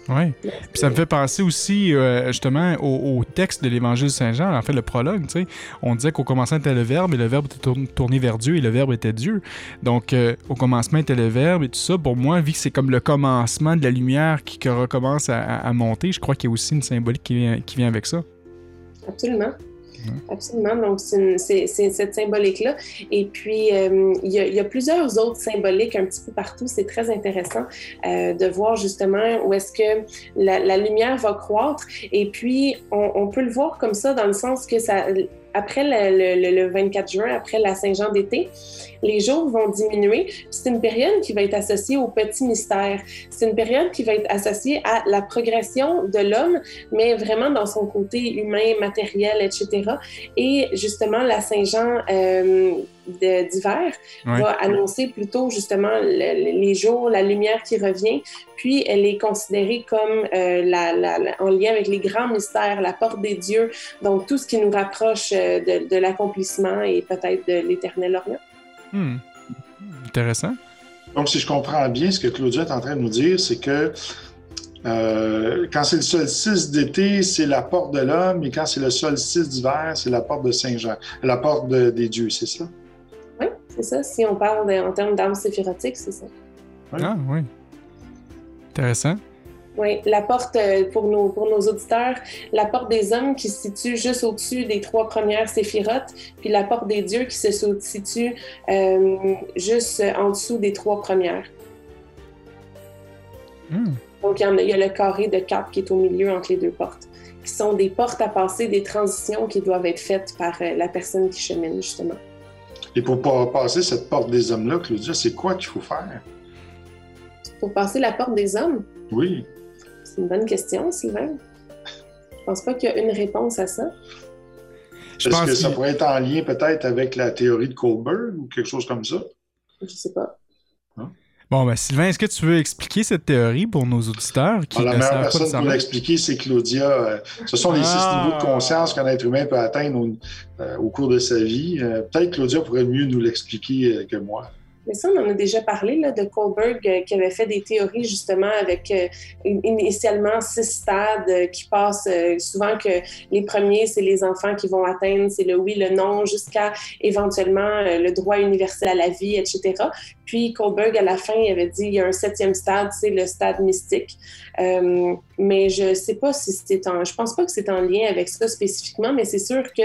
Oui. Puis ça me fait penser aussi euh, justement au, texte de l'Évangile de Saint-Jean, en fait le prologue, tu sais. On disait qu'au commencement était le Verbe et le Verbe était tourné, vers Dieu et le Verbe était Dieu. Donc euh, au commencement était le Verbe et tout ça. Pour moi, vu que c'est comme le commencement de la lumière qui, recommence à, monter, je crois qu'il y a aussi une symbolique qui vient avec ça. Absolument. Absolument. Donc, c'est cette symbolique-là. Et puis, euh, il y, a- plusieurs autres symboliques un petit peu partout. C'est très intéressant euh, de voir justement où est-ce que la, lumière va croître. Et puis, on peut le voir comme ça dans le sens que ça, après le, le- le 24 juin, après la Saint-Jean d'été, les jours vont diminuer. C'est une période qui va être associée au petit mystère. C'est une période qui va être associée à la progression de l'homme mais vraiment dans son côté humain, matériel, etc. Et justement, la Saint-Jean euh, d'hiver Ouais. va annoncer plutôt justement le- le- les jours, la lumière qui revient, puis elle est considérée comme euh, la, la- la- en lien avec les grands mystères, la porte des dieux, donc tout ce qui nous rapproche euh, de, de l'accomplissement et peut-être de l'éternel Orient. Hmm. Intéressant. Donc, si je comprends bien, ce que Claudia est en train de nous dire, c'est que euh, quand c'est le solstice d'été, c'est la porte de l'homme, et quand c'est le solstice d'hiver, c'est la porte de Saint-Jean, la porte de- des dieux, c'est ça? Oui, c'est ça. Si on parle de- en termes d'âme séphirotique, c'est ça. Ah oui. Intéressant. Oui, la porte, euh, pour nos, pour nos auditeurs, la porte des hommes qui se situe juste au-dessus des trois premières séphirotes, puis la porte des dieux qui se situe euh, juste en dessous des trois premières. Hmm. Donc, il y, en a, il y a le carré de quatre qui est au milieu entre les deux portes, qui sont des portes à passer, des transitions qui doivent être faites par euh, la personne qui chemine, justement. Et pour pas passer cette porte des hommes-là, Claudia, c'est quoi qu'il faut faire? Pour passer la porte des hommes, Oui. c'est une bonne question, Sylvain. Je pense pas qu'il y a une réponse à ça. Je Est-ce pense que ça pourrait être en lien peut-être avec la théorie de Kohlberg ou quelque chose comme ça? Je sais pas. Bon, ben Sylvain, est-ce que tu veux expliquer cette théorie pour nos auditeurs qui Alors, la meilleure personne pour l'expliquer, c'est Claudia. Euh, Ce sont les six Ah. niveaux de conscience qu'un être humain peut atteindre au, euh, au cours de sa vie. Euh, Peut-être Claudia pourrait mieux nous l'expliquer que moi. Mais ça, on en a déjà parlé là, de Kohlberg euh, qui avait fait des théories justement avec euh, in- initialement six stades euh, qui passent euh, souvent que les premiers, c'est les enfants qui vont atteindre, c'est le oui, le non, jusqu'à éventuellement euh, le droit universel à la vie, etc. Puis Kohlberg, à la fin, il avait dit il y a un septième stade, c'est le stade mystique. Mais je sais pas si c'est en... Je pense pas que c'est en lien avec ça spécifiquement, mais c'est sûr que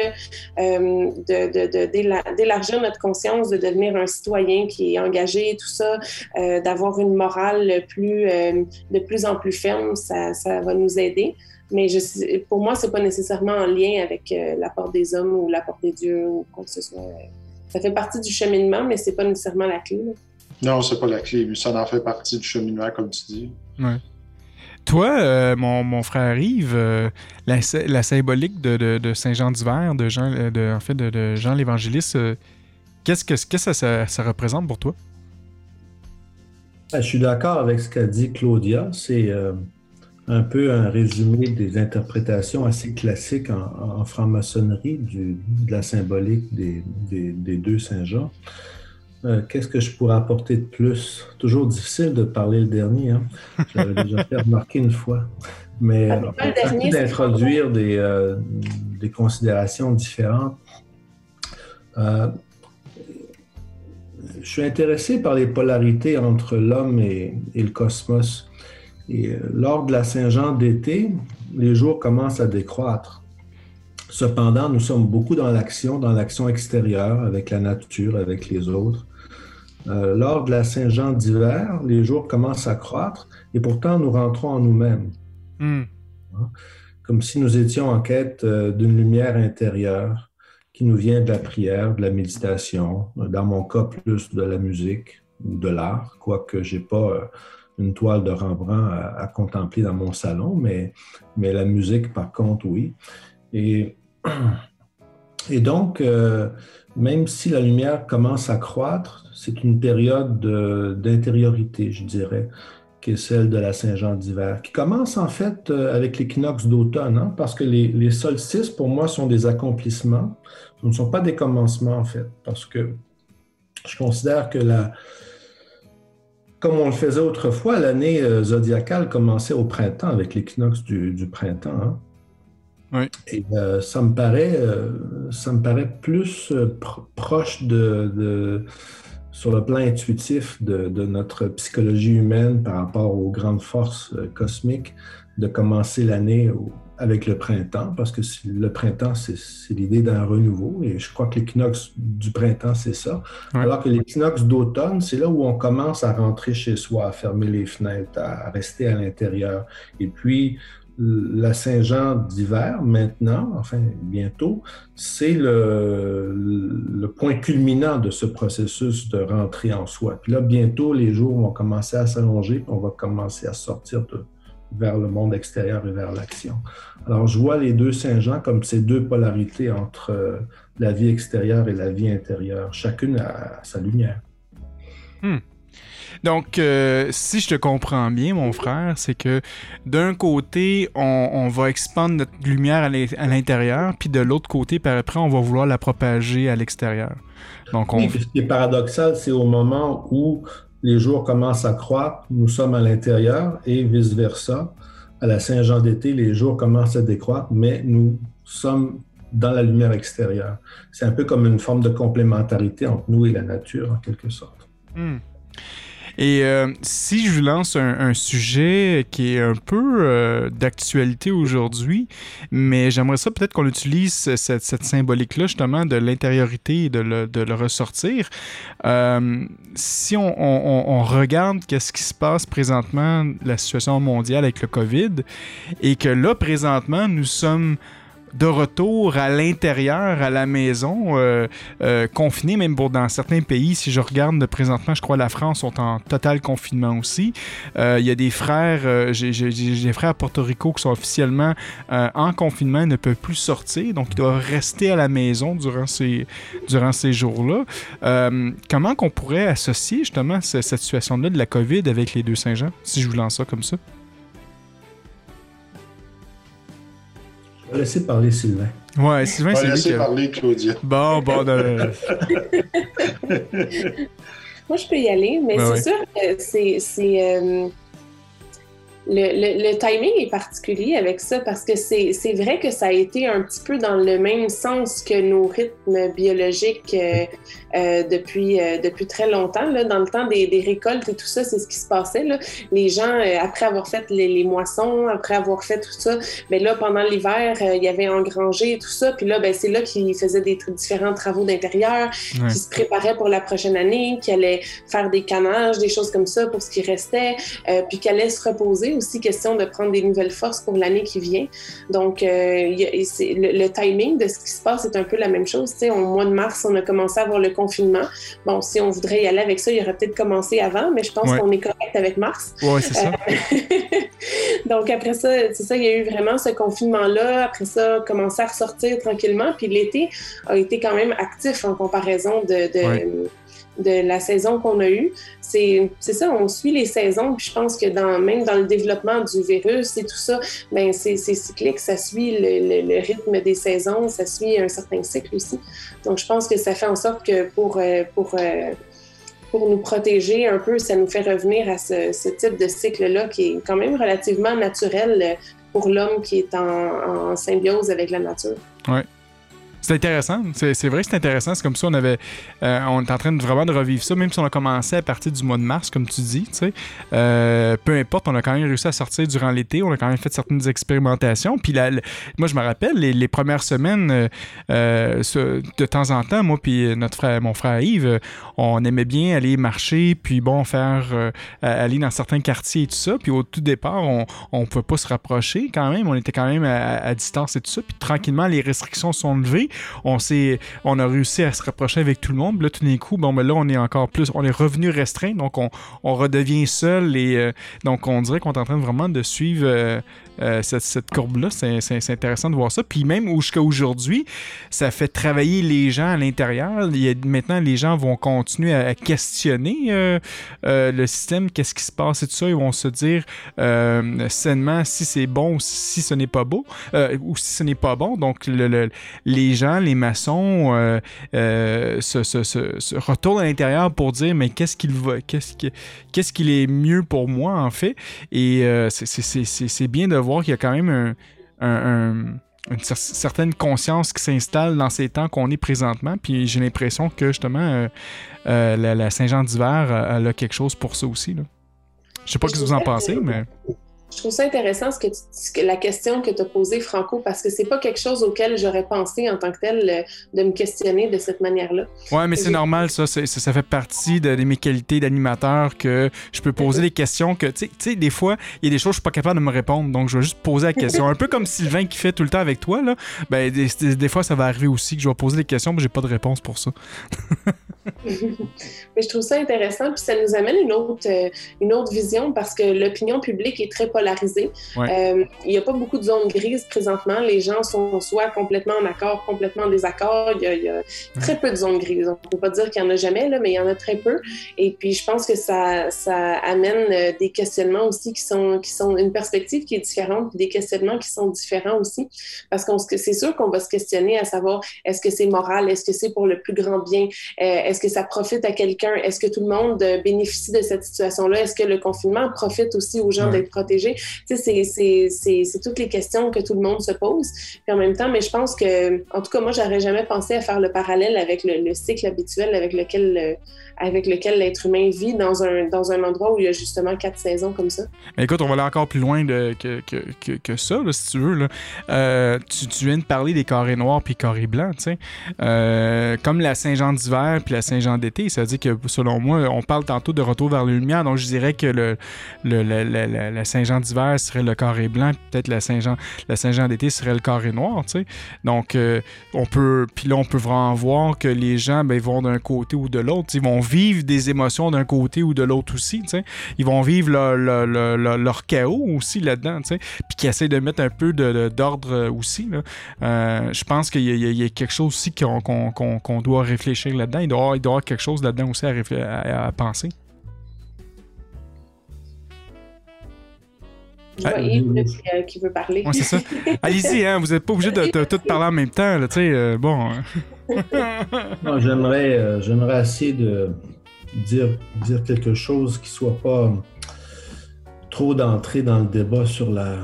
euh, de- de- de- d'éla- d'élargir notre conscience, de devenir un citoyen qui est engagé et tout ça, euh, d'avoir une morale plus, euh, de plus en plus ferme, ça, ça va nous aider. Mais je, pour moi, c'est pas nécessairement en lien avec euh, la porte des hommes ou la porte des dieux ou quoi que ce soit. Ça fait partie du cheminement, mais c'est pas nécessairement la clé. là. Non, c'est pas la clé, mais ça en fait partie du cheminement, comme tu dis. Toi, euh, mon, mon frère Yves, euh, la, la symbolique de, de- de Saint-Jean d'hiver, de Jean, euh, de, en fait, de, Jean l'Évangéliste, qu'est-ce que, que ça, ça- représente pour toi? Ben, Je suis d'accord avec ce qu'a dit Claudia. C'est un peu un résumé des interprétations assez classiques en, franc-maçonnerie de la symbolique des, des- des deux Saint-Jean. Euh, Qu'est-ce que je pourrais apporter de plus? Toujours difficile de parler le dernier. Hein? Je l'avais déjà fait remarquer une fois. Mais Ah, euh, d'introduire des, euh, des considérations différentes. Euh, je suis intéressé par les polarités entre l'homme et, et le cosmos. Et lors de la Saint-Jean d'été, les jours commencent à décroître. Cependant, nous sommes beaucoup dans l'action, dans l'action extérieure, avec la nature, avec les autres. Euh, lors de la Saint-Jean d'hiver, les jours commencent à croître et pourtant nous rentrons en nous-mêmes, Hmm. comme si nous étions en quête euh, d'une lumière intérieure qui nous vient de la prière, de la méditation, euh, dans mon cas plus de la musique ou de l'art, quoique j'ai pas euh, une toile de Rembrandt à, à contempler dans mon salon, mais, mais la musique par contre, oui. Et, et donc, même si la lumière commence à croître, c'est une période de- d'intériorité, je dirais, qui est celle de la Saint-Jean d'hiver, qui commence en fait euh, avec l'équinoxe d'automne, hein, parce que les, solstices, pour moi, sont des accomplissements. Ce ne sont pas des commencements, en fait, parce que je considère que la, comme on le faisait autrefois, l'année euh, zodiacale commençait au printemps avec l'équinoxe du, du printemps. hein. Oui. Et euh, ça me paraît, euh, ça me paraît plus euh, pro- proche de, de- sur le plan intuitif de, de notre psychologie humaine par rapport aux grandes forces cosmiques de commencer l'année avec le printemps, parce que le printemps, c'est l'idée d'un renouveau, et je crois que l'équinoxe du printemps, c'est ça. Alors que l'équinoxe d'automne, c'est là où on commence à rentrer chez soi, à fermer les fenêtres, à rester à l'intérieur. Et puis, la Saint-Jean d'hiver, maintenant, enfin bientôt, c'est le, point culminant de ce processus de rentrer en soi. Puis là, bientôt, les jours vont commencer à s'allonger, puis on va commencer à sortir vers le monde extérieur et vers l'action. Alors, je vois les deux Saint-Jean comme ces deux polarités entre euh, la vie extérieure et la vie intérieure. Chacune a sa lumière. Donc, euh, si je te comprends bien, mon frère, c'est que d'un côté, on, on va expandre notre lumière à l'in- à l'intérieur, puis de l'autre côté, par après, on va vouloir la propager à l'extérieur. Donc, on... Oui, ce qui est paradoxal, c'est au moment où les jours commencent à croître, nous sommes à l'intérieur et vice-versa. À la Saint-Jean d'été, les jours commencent à décroître, mais nous sommes dans la lumière extérieure. C'est un peu comme une forme de complémentarité entre nous et la nature, en quelque sorte. Hmm. Et euh, si je vous lance un, sujet qui est un peu euh, d'actualité aujourd'hui, mais j'aimerais ça peut-être qu'on utilise cette, symbolique-là justement de l'intériorité et de le, ressortir. Euh, si on, regarde qu'est-ce qui se passe présentement, la situation mondiale avec le COVID, et que là, présentement, nous sommes de retour à l'intérieur, à la maison, euh, euh, confinés, même dans certains pays. Si je regarde de présentement, je crois la France sont en total confinement aussi. Euh, il y a des frères, j'ai des frères à Porto Rico qui sont officiellement en confinement, ne peuvent plus sortir, donc ils doivent rester à la maison durant ces, durant ces jours-là. comment qu'on pourrait associer justement cette situation-là de la COVID avec les deux Saint-Jean, si je vous lance ça comme ça? Vais laisser parler Sylvain. Ouais, Sylvain, c'est lui. laisser parler Claudia. Bon, bon. Moi, je peux y aller, mais c'est sûr que c'est. Le, le, timing est particulier avec ça parce que c'est vrai que ça a été un petit peu dans le même sens que nos rythmes biologiques euh, euh, depuis, euh, depuis très longtemps. Là, dans le temps des, des, récoltes et tout ça, c'est ce qui se passait. Là. Les gens, après avoir fait les, les, moissons, après avoir fait tout ça, ben là, pendant l'hiver, il y avait engrangé et tout ça. Puis là, ben, c'est là qu'ils faisaient des différents travaux d'intérieur, qui se préparaient pour la prochaine année, qui allaient faire des canages, des choses comme ça pour ce qui restait, puis qui allaient se reposer aussi question de prendre des nouvelles forces pour l'année qui vient. Donc, euh, le, timing de ce qui se passe est un peu la même chose. au mois de mars, on a commencé à avoir le confinement. Bon, si on voudrait y aller avec ça, il aurait peut-être commencé avant, mais je pense qu'on est correct avec mars. Oui, c'est ça. Euh, donc, après ça, c'est ça, il y a eu vraiment ce confinement-là. Après ça, commencé à ressortir tranquillement. Puis l'été a été quand même actif en comparaison de, de la saison qu'on a eue. C'est ça, on suit les saisons. Je pense que dans, même dans le développement du virus et tout ça, ben c'est cyclique, ça suit le, rythme des saisons, ça suit un certain cycle aussi. Donc je pense que ça fait en sorte que pour, euh, pour, euh, pour nous protéger un peu, ça nous fait revenir à ce, type de cycle-là qui est quand même relativement naturel pour l'homme qui est en, symbiose avec la nature. C'est intéressant. C'est vrai que c'est intéressant. C'est comme ça, on avait. Euh, on est en train de vraiment de revivre ça, même si on a commencé à partir du mois de mars, comme tu dis. Euh, peu importe, on a quand même réussi à sortir durant l'été. On a quand même fait certaines expérimentations. Puis moi, je me rappelle, les, premières semaines, euh, de temps en temps, moi puis notre frère, mon frère Yves, on aimait bien aller marcher, puis bon, faire aller dans certains quartiers et tout ça. Puis au tout départ, on ne pouvait pas se rapprocher quand même. On était quand même à distance et tout ça. Puis tranquillement, les restrictions sont levées on a réussi à se rapprocher avec tout le monde. Là, tout d'un coup, ben là, on est encore plus, on est revenu restreint, donc on, redevient seul et euh, donc on dirait qu'on est en train vraiment de suivre euh, euh, cette, courbe-là. C'est intéressant de voir ça. Puis même jusqu'à aujourd'hui, ça fait travailler les gens à l'intérieur. Maintenant, les gens vont continuer à, questionner le système, qu'est-ce qui se passe et tout ça? Ils vont se dire sainement si c'est bon ou si ce n'est pas beau ou si ce n'est pas bon. Donc, les gens, les maçons se, retournent à l'intérieur pour dire mais qu'est-ce qu'il va, qu'est-ce qu'il est mieux pour moi en fait? Et c'est bien de voir qu'il y a quand même une certaine conscience qui s'installe dans ces temps qu'on est présentement. Puis j'ai l'impression que justement, euh, euh, la, Saint-Jean d'hiver, elle a quelque chose pour ça aussi. Là. Je sais pas ce que vous en pensez, mais. Je trouve ça intéressant ce que, la question que tu as posée, Franco, parce que c'est pas quelque chose auquel j'aurais pensé en tant que tel euh, de me questionner de cette manière-là. Ouais, mais c'est normal, ça, ça. fait partie de, mes qualités d'animateur que je peux poser des questions que, tu sais, des fois, il y a des choses que je suis pas capable de me répondre, donc je vais juste poser la question. Un peu comme Sylvain qui fait tout le temps avec toi, là. Ben, des, fois, ça va arriver aussi que je vais poser des questions, mais j'ai pas de réponse pour ça. mais je trouve ça intéressant, puis ça nous amène une autre, euh, une autre vision parce que l'opinion publique est très polarisé. Euh, il n'y a pas beaucoup de zones grises présentement. Les gens sont soit complètement en accord, complètement en désaccord. Il y a, très peu de zones grises. On ne peut pas dire qu'il n'y en a jamais, là, mais il y en a très peu. Et puis, je pense que ça, ça amène euh, des questionnements aussi qui sont, qui sont une perspective qui est différente, puis des questionnements qui sont différents aussi. Parce que c'est sûr qu'on va se questionner à savoir est-ce que c'est moral, est-ce que c'est pour le plus grand bien, euh, est-ce que ça profite à quelqu'un, est-ce que tout le monde bénéficie de cette situation-là, est-ce que le confinement profite aussi aux gens d'être protégés? Tu sais, c'est toutes les questions que tout le monde se pose. Puis en même temps, mais je pense que, en tout cas, moi, j'aurais jamais pensé à faire le parallèle avec le, cycle habituel avec lequel avec lequel l'être humain vit dans un, dans un endroit où il y a justement quatre saisons comme ça. écoute, on va aller encore plus loin de, que, que, que, ça, si tu veux. Là. Euh, tu, tu, viens de parler des carrés noirs puis carrés blancs, tu sais. Euh, comme la Saint-Jean d'hiver puis la Saint-Jean d'été, ça veut dire que, selon moi, on parle tantôt de retour vers la lumière, donc je dirais que le, le, la Saint-Jean d'hiver serait le carré blanc, peut-être la Saint-Jean la Saint-Jean d'été serait le carré noir, tu sais. Donc, euh, on peut, puis là, on peut vraiment voir que les gens, ben, vont d'un côté ou de l'autre, ils vont vivent des émotions d'un côté ou de l'autre aussi. Ils vont vivre leur, chaos aussi là-dedans, puis qui essaient de mettre un peu d'ordre aussi. Euh, je pense qu'il y, a quelque chose aussi qu'on doit réfléchir là-dedans. Il, doit y avoir quelque chose là-dedans aussi à, penser. Je qui veut parler. c'est ça. Allez-y, hein, vous n'êtes pas obligé de, tout parler en même temps. Là, euh, bon. non, j'aimerais, euh, j'aimerais essayer de, dire, dire quelque chose qui soit pas trop d'entrée dans le débat sur la,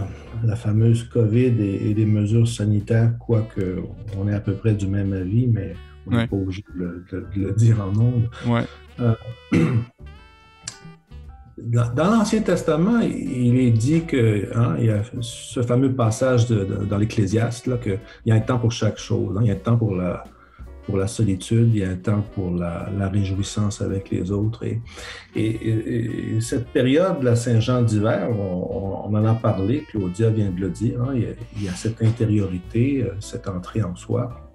la fameuse COVID et, les mesures sanitaires, quoique on est à peu près du même avis, mais on n'est pas obligé de, le dire en nombre. Euh, dans, l'Ancien Testament, il est dit que hein, y a ce fameux passage dans l'Ecclésiaste, qu'il y a un temps pour chaque chose. Hein. il y a un temps pour la, solitude, il y a un temps pour la, réjouissance avec les autres. Et, et, cette période, la Saint-Jean d'hiver, on, en a parlé, Claudia vient de le dire, hein, il, y a, cette intériorité, euh, cette entrée en soi.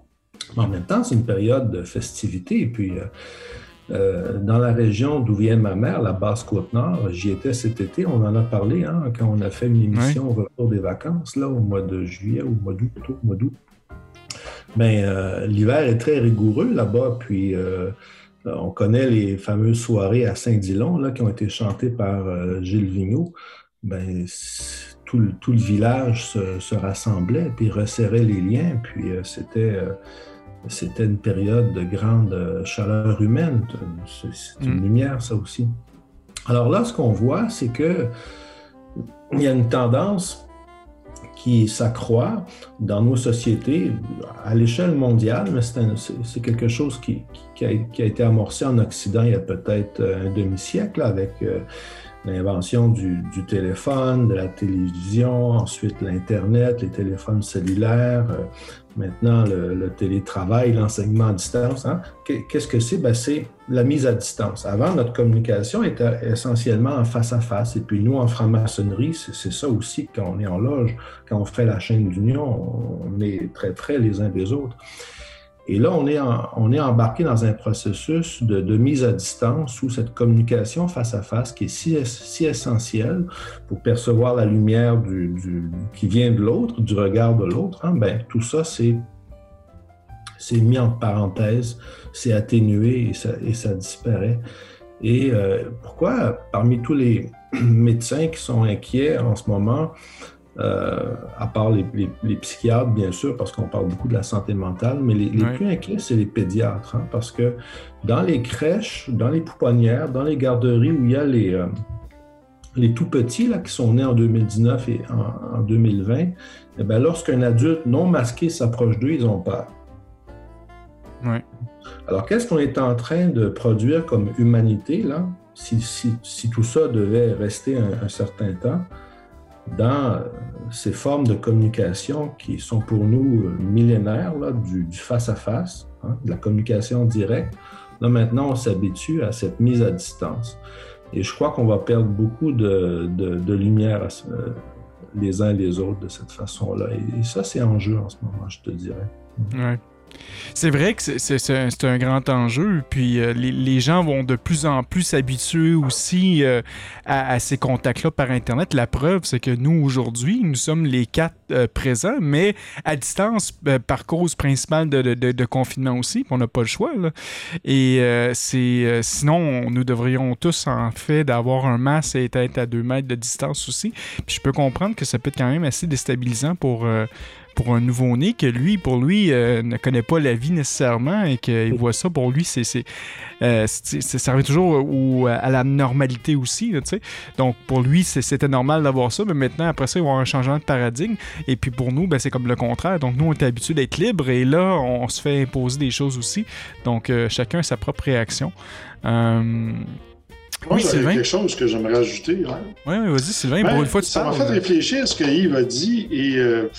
Mais en même temps, c'est une période de festivité. Puis, euh, euh, dans la région d'où vient ma mère, la Basse-Côte-Nord, j'y étais cet été, on en a parlé hein, quand on a fait une émission au retour des vacances, là, au mois de juillet, au mois d'août, plutôt, au mois d'août. Mais euh, l'hiver est très rigoureux là-bas. Puis euh, on connaît les fameuses soirées à Saint-Dilon qui ont été chantées par Gilles Vigneault. Ben, tout, le, tout le village se, rassemblait puis resserrait les liens. Puis c'était c'était une période de grande chaleur humaine. C'est une mm. lumière, ça aussi. Alors là, ce qu'on voit, c'est que il y a une tendance qui s'accroît dans nos sociétés à l'échelle mondiale, mais c'est quelque chose qui, a, été amorcé en Occident il y a peut-être un demi-siècle avec euh, l'invention du, téléphone, de la télévision, ensuite l'Internet, les téléphones cellulaires, euh, maintenant le, télétravail, l'enseignement à distance. Hein. Qu'est-ce que c'est? Ben, c'est la mise à distance. Avant, notre communication était essentiellement en face à face. Et puis nous, en franc-maçonnerie, c'est ça aussi quand on est en loge, quand on fait la chaîne d'union, on est très près les uns des autres. Et là, on est, embarqué dans un processus de, mise à distance où cette communication face à face qui est si, si essentielle pour percevoir la lumière qui vient de l'autre, du regard de l'autre, hein, ben, tout ça, c'est mis en parenthèse, c'est atténué et ça, et ça, disparaît. Et euh, pourquoi, parmi tous les médecins qui sont inquiets en ce moment, euh, à part les, psychiatres, bien sûr, parce qu'on parle beaucoup de la santé mentale, mais les, plus inquiets, c'est les pédiatres, hein, parce que dans les crèches, dans les pouponnières, dans les garderies où il y a les, euh, les tout petits là, qui sont nés en 2019 et en, 2020, eh bien, lorsqu'un adulte non masqué s'approche d'eux, ils ont peur. Alors, qu'est-ce qu'on est en train de produire comme humanité, là, si, si, tout ça devait rester un certain temps? Dans ces formes de communication qui sont pour nous euh, millénaires, du face-à-face, hein, de la communication directe. Là, maintenant, on s'habitue à cette mise à distance. Et je crois qu'on va perdre beaucoup de, lumière les uns et les autres de cette façon-là. Et, ça, c'est en jeu en ce moment, je te dirais. Ouais. C'est vrai que c'est un grand enjeu, puis euh, les, gens vont de plus en plus s'habituer aussi euh, à, ces contacts-là par Internet. La preuve, c'est que nous, aujourd'hui, nous sommes les quatre euh, présents, mais à distance, par cause principale de, confinement aussi, on n'a pas le choix. Et sinon, nous devrions tous, en fait, d'avoir un masque et être à deux mètres de distance aussi. Puis je peux comprendre que ça peut être quand même assez déstabilisant pour pour un nouveau-né que lui, pour lui, euh, ne connaît pas la vie nécessairement et qu'il voit ça, pour lui, c'est, c'est, euh, ça revient toujours ou, à la normalité aussi. Là, Donc, pour lui, c'était normal d'avoir ça, mais maintenant, après ça, il va y avoir un changement de paradigme. Et puis, pour nous, ben, c'est comme le contraire. Donc, nous, on est habitués d'être libres et là, on, se fait imposer des choses aussi. Donc, chacun a sa propre réaction. Moi, oui, Sylvain. quelque chose que j'aimerais ajouter. Hein. Oui, oui, vas-y, Sylvain. pour ben, une fois, tu Ça m'a fait réfléchir à ce que Yves a dit. Et, euh,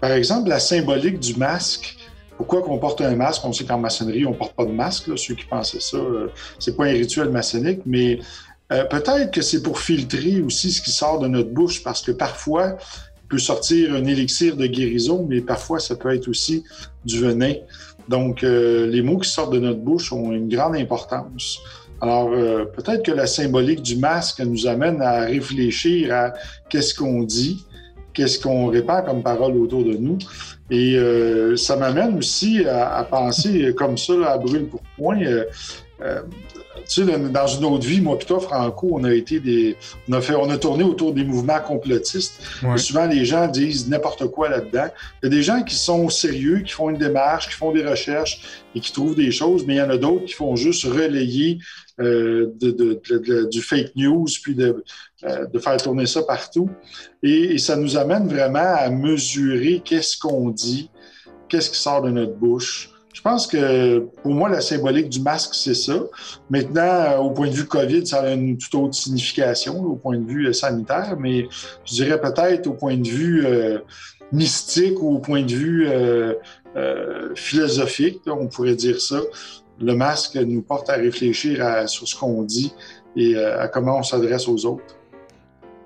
par exemple, la symbolique du masque. Pourquoi qu'on porte un masque? On sait qu'en maçonnerie, on ne porte pas de masque. Ceux qui pensaient ça, euh, c'est pas un rituel maçonnique, mais euh, peut-être que c'est pour filtrer aussi ce qui sort de notre bouche, parce que parfois, il peut sortir un élixir de guérison, mais parfois, ça peut être aussi du venin. Donc, les mots qui sortent de notre bouche ont une grande importance. Alors, euh, peut-être que la symbolique du masque nous amène à réfléchir à qu'est-ce qu'on dit, qu'est-ce qu'on répand comme parole autour de nous. Et euh, ça m'amène aussi à, penser comme ça, à brûle pour point. Euh, tu sais, dans une autre vie, moi et toi, Franco, on a été des. On a, fait, on a tourné autour des mouvements complotistes. Souvent, les gens disent n'importe quoi là-dedans. Il y a des gens qui sont sérieux, qui font une démarche, qui font des recherches et qui trouvent des choses, mais il y en a d'autres qui font juste relayer euh, de, du fake news, puis de, euh, de, faire tourner ça partout. Et, ça nous amène vraiment à mesurer qu'est-ce qu'on dit, qu'est-ce qui sort de notre bouche. Je pense que pour moi, la symbolique du masque, c'est ça. Maintenant, euh, au point de vue COVID, ça a une toute autre signification, au point de vue sanitaire, mais je dirais peut-être au point de vue mystique ou au point de vue philosophique, on pourrait dire ça le masque nous porte à réfléchir sur ce qu'on dit et euh, à comment on s'adresse aux autres.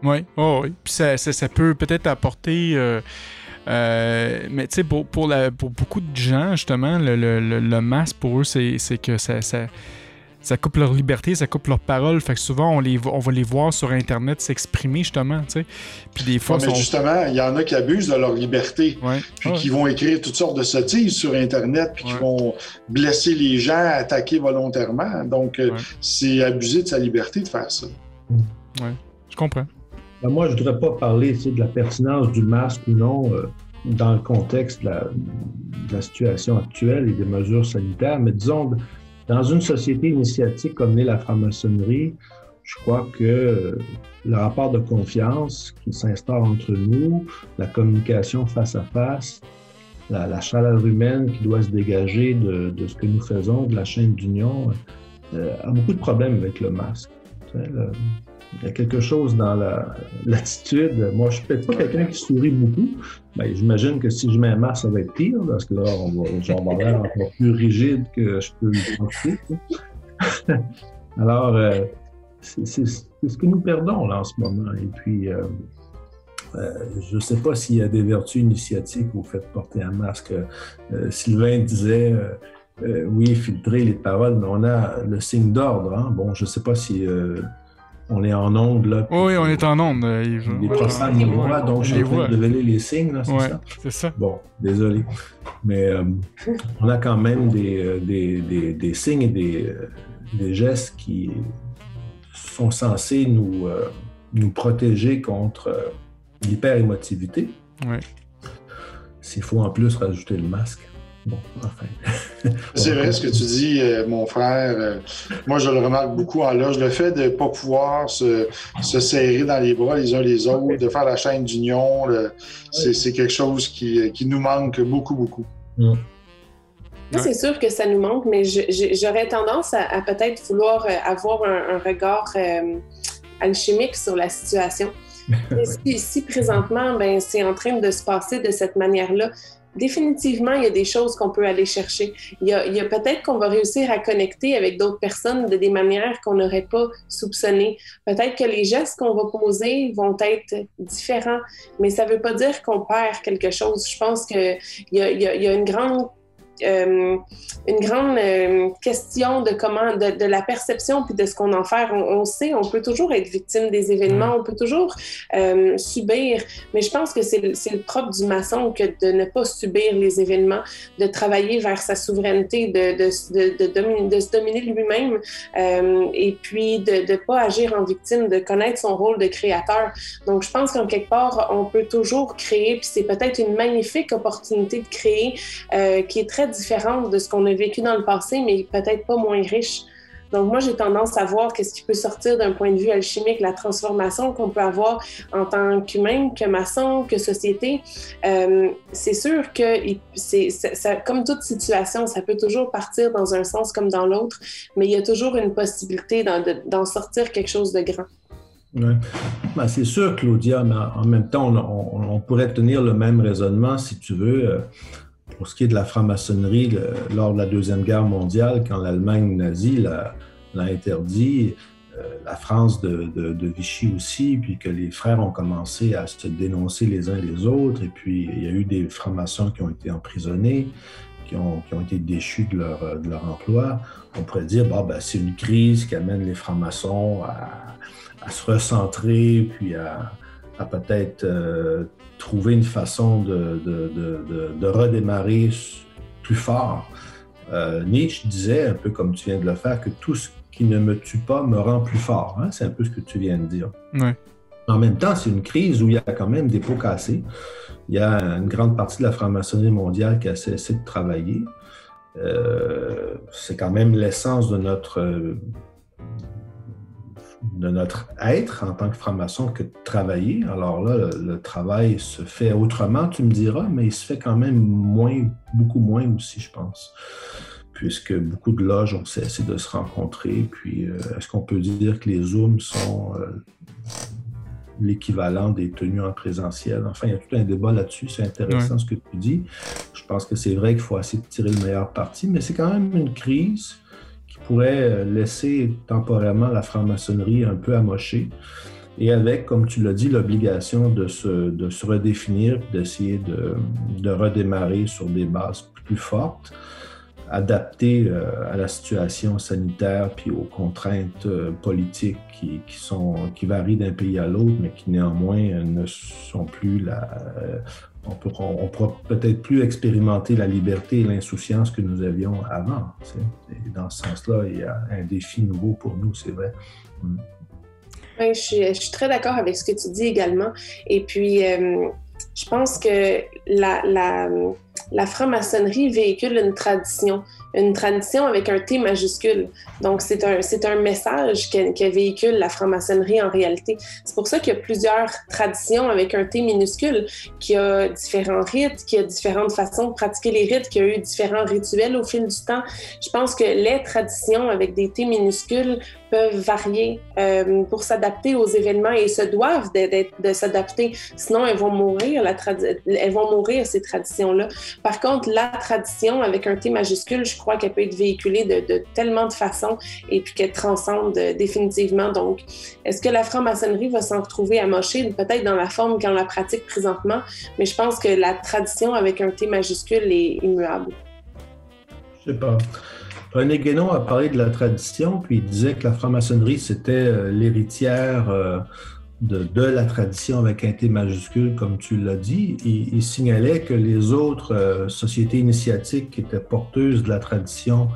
Oui, oh, oui. Puis ça, ça, peut peut-être apporter. Euh, mais tu sais, pour, pour, beaucoup de gens, justement, le, le, le masque, pour eux, c'est que ça, ça ça coupe leur liberté, ça coupe leur parole. Fait que souvent, on, les, on va les voir sur Internet s'exprimer, justement, sais. Puis des fois... mais justement, il y en a qui abusent de leur liberté, puis qui vont écrire toutes sortes de sottises sur Internet, puis qui vont blesser les gens, attaquer volontairement. Donc, euh, c'est abuser de sa liberté de faire ça. Oui, je comprends. Ben, moi, je ne voudrais pas parler de la pertinence du masque ou non euh, dans le contexte de la, situation actuelle et des mesures sanitaires, mais disons dans une société initiatique comme l'est la franc-maçonnerie, je crois que le rapport de confiance qui s'instaure entre nous, la communication face à face, la, chaleur humaine qui doit se dégager de, ce que nous faisons, de la chaîne d'union, euh, a beaucoup de problèmes avec le masque. Il y a quelque chose dans l'attitude. Moi, je ne suis peut-être pas quelqu'un qui sourit beaucoup. mais J'imagine que si je mets un masque, ça va être pire, parce que là, on va, avoir encore plus rigide que je peux le penser. Alors, euh, c'est ce que nous perdons là en ce moment. Et puis, euh, euh, je ne sais pas s'il y a des vertus initiatiques au fait de porter un masque. Sylvain disait. oui, filtrer les paroles, mais on a le signe d'ordre. Hein. Bon, je ne sais pas si on est en onde, là. Oui, on est en onde, euh, Yves. Les profs nous voient, donc je suis en train de révéler les signes, là, c'est ça? c'est ça. Bon, désolé. Mais euh, on a quand même des, euh, des, des, signes et des, des, gestes qui sont censés nous, nous protéger contre l'hyper-émotivité. Oui. S'il faut en plus rajouter le masque. Bon, enfin. C'est vrai ce que tu dis, euh, mon frère. Euh, moi, je le remarque beaucoup en loge. Le fait de ne pas pouvoir se, serrer dans les bras les uns les autres, de faire la chaîne d'union, c'est quelque chose qui, nous manque beaucoup, beaucoup. Mm. c'est sûr que ça nous manque, mais j'aurais tendance à, peut-être vouloir euh, avoir un, regard alchimique sur la situation. si, présentement, ben, c'est en train de se passer de cette manière-là, définitivement, il y a des choses qu'on peut aller chercher. Il y a, peut-être qu'on va réussir à connecter avec d'autres personnes de des manières qu'on n'aurait pas soupçonnées. Peut-être que les gestes qu'on va poser vont être différents, mais ça ne veut pas dire qu'on perd quelque chose. Je pense qu'il y, y, y a, une grande euh, une grande euh, question de comment, de, de, la perception puis de ce qu'on en fait. On, on, sait, on peut toujours être victime des événements, on peut toujours euh, subir, mais je pense que c'est le, propre du maçon que de ne pas subir les événements, de travailler vers sa souveraineté, de, de, de, dominer, de se dominer lui-même et puis de ne pas agir en victime, de connaître son rôle de créateur. Donc, je pense qu'en quelque part, on peut toujours créer, puis c'est peut-être une magnifique opportunité de créer qui est très différente de ce qu'on a vécu dans le passé, mais peut-être pas moins riche. Donc, moi, j'ai tendance à voir qu'est-ce qui peut sortir d'un point de vue alchimique, la transformation qu'on peut avoir en tant qu'humain, que maçon, que société. Euh, c'est sûr que, c'est, comme toute situation, ça peut toujours partir dans un sens comme dans l'autre, mais il y a toujours une possibilité d'en, sortir quelque chose de grand. Ben, c'est sûr, Claudia, mais en même temps, on, pourrait tenir le même raisonnement, si tu veux, euh, pour ce qui est de la franc-maçonnerie lors de la Deuxième Guerre mondiale, quand l'Allemagne nazie l'a, interdit, euh, la France de, Vichy aussi, puis que les frères ont commencé à se dénoncer les uns les autres, et puis il y a eu des francs-maçons qui ont été emprisonnés. Qui ont, été déchus de leur, emploi, on pourrait dire bon, ben, c'est une crise qui amène les francs-maçons à, se recentrer, puis à, à peut-être euh, trouver une façon de, de, de, de, redémarrer plus fort. Euh, Nietzsche disait, un peu comme tu viens de le faire, que tout ce qui ne me tue pas me rend plus fort. Hein? C'est un peu ce que tu viens de dire. Ouais. En même temps, c'est une crise où il y a quand même des pots cassés. Il y a une grande partie de la franc-maçonnerie mondiale qui a cessé de travailler. Euh, c'est quand même l'essence de notre de notre être en tant que franc-maçon que de travailler. Alors là, le, le, travail se fait autrement, tu me diras, mais il se fait quand même moins, beaucoup moins aussi, je pense, puisque beaucoup de loges ont cessé de se rencontrer. Puis, euh, est-ce qu'on peut dire que les Zooms sont euh, l'équivalent des tenues en présentiel? Enfin, il y a tout un débat là-dessus. C'est intéressant ouais. ce que tu dis. Je pense que c'est vrai qu'il faut essayer de tirer le meilleur parti, mais c'est quand même une crise pourrait laisser temporairement la franc-maçonnerie un peu amochée et avec, comme tu l'as dit, l'obligation de se, de se redéfinir, d'essayer de, redémarrer sur des bases plus fortes, adaptées euh, à la situation sanitaire puis aux contraintes euh, politiques qui, qui, varient d'un pays à l'autre, mais qui néanmoins ne sont plus la, euh, on pourra peut-être plus expérimenter la liberté et l'insouciance que nous avions avant. Dans ce sens-là, il y a un défi nouveau pour nous, c'est vrai. Mm. Je suis, très d'accord avec ce que tu dis également. Et puis, euh, je pense que la franc-maçonnerie véhicule une tradition une tradition avec un T majuscule. Donc, c'est un, c'est un message que, véhicule la franc-maçonnerie en réalité. C'est pour ça qu'il y a plusieurs traditions avec un T minuscule, qui a différents rites, qui a différentes façons de pratiquer les rites, qui a eu différents rituels au fil du temps. Je pense que les traditions avec des T minuscules peuvent varier euh, pour s'adapter aux événements et se doivent de, s'adapter. Sinon, elles vont mourir, elles vont mourir, ces traditions-là. Par contre, la tradition avec un T majuscule, je crois qu'elle peut être véhiculée de, tellement de façons et puis qu'elle transcende définitivement. Donc, est-ce que la franc-maçonnerie va s'en retrouver amochée? Peut-être dans la forme qu'on la pratique présentement, mais je pense que la tradition avec un T majuscule est immuable. Je sais pas. René Guénon a parlé de la tradition, puis il disait que la franc-maçonnerie, c'était euh, l'héritière euh, de, la tradition avec un T majuscule, comme tu l'as dit. Il, il, signalait que les autres euh, sociétés initiatiques qui étaient porteuses de la tradition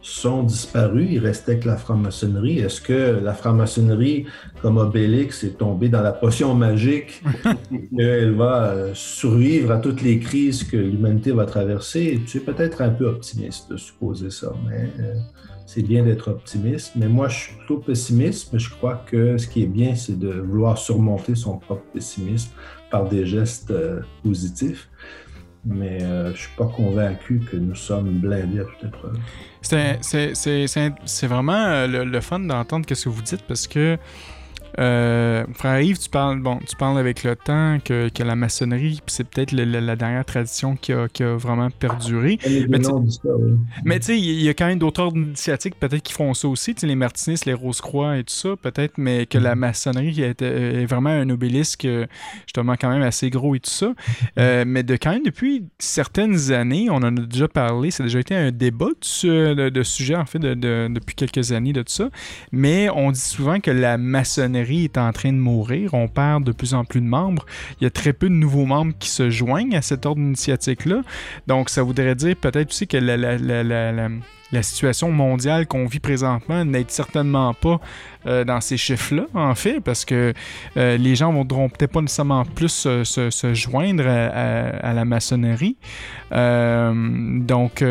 sont disparus, il restait que la franc-maçonnerie. Est-ce que la franc-maçonnerie, comme Obélix, est tombée dans la potion magique qu'elle va survivre à toutes les crises que l'humanité va traverser? Tu es peut-être un peu optimiste de supposer ça, mais euh, c'est bien d'être optimiste. Mais moi, je suis plutôt pessimiste, mais je crois que ce qui est bien, c'est de vouloir surmonter son propre pessimisme par des gestes euh, positifs mais euh, je ne suis pas convaincu que nous sommes blindés à toute épreuve. C'est vraiment euh, le, le, fun d'entendre ce que vous dites parce que Euh, frère Yves, tu parles, bon, tu parles avec le temps que, que la maçonnerie, c'est peut-être la dernière tradition qui a, qui a vraiment perduré. Mais tu- sais, il y a quand même d'autres ordres initiatiques peut-être qui font ça aussi, tu sais, les martinistes, les Rose-Croix et tout ça, peut-être, mais que la maçonnerie est, est vraiment un obélisque euh, justement quand même assez gros et tout ça. Euh, mais de quand même depuis certaines années, on en a déjà parlé, ça a déjà été un débat de, de, de sujet en fait de, de- depuis quelques années de tout ça. Mais on dit souvent que la maçonnerie est en train de mourir, on perd de plus en plus de membres. Il y a très peu de nouveaux membres qui se joignent à cet ordre initiatique-là. Donc, ça voudrait dire peut-être aussi que la, situation mondiale qu'on vit présentement n'aide certainement pas euh, dans ces chiffres-là, en fait, parce que euh, les gens ne voudront peut-être pas nécessairement plus se, joindre à, la maçonnerie. Euh, donc,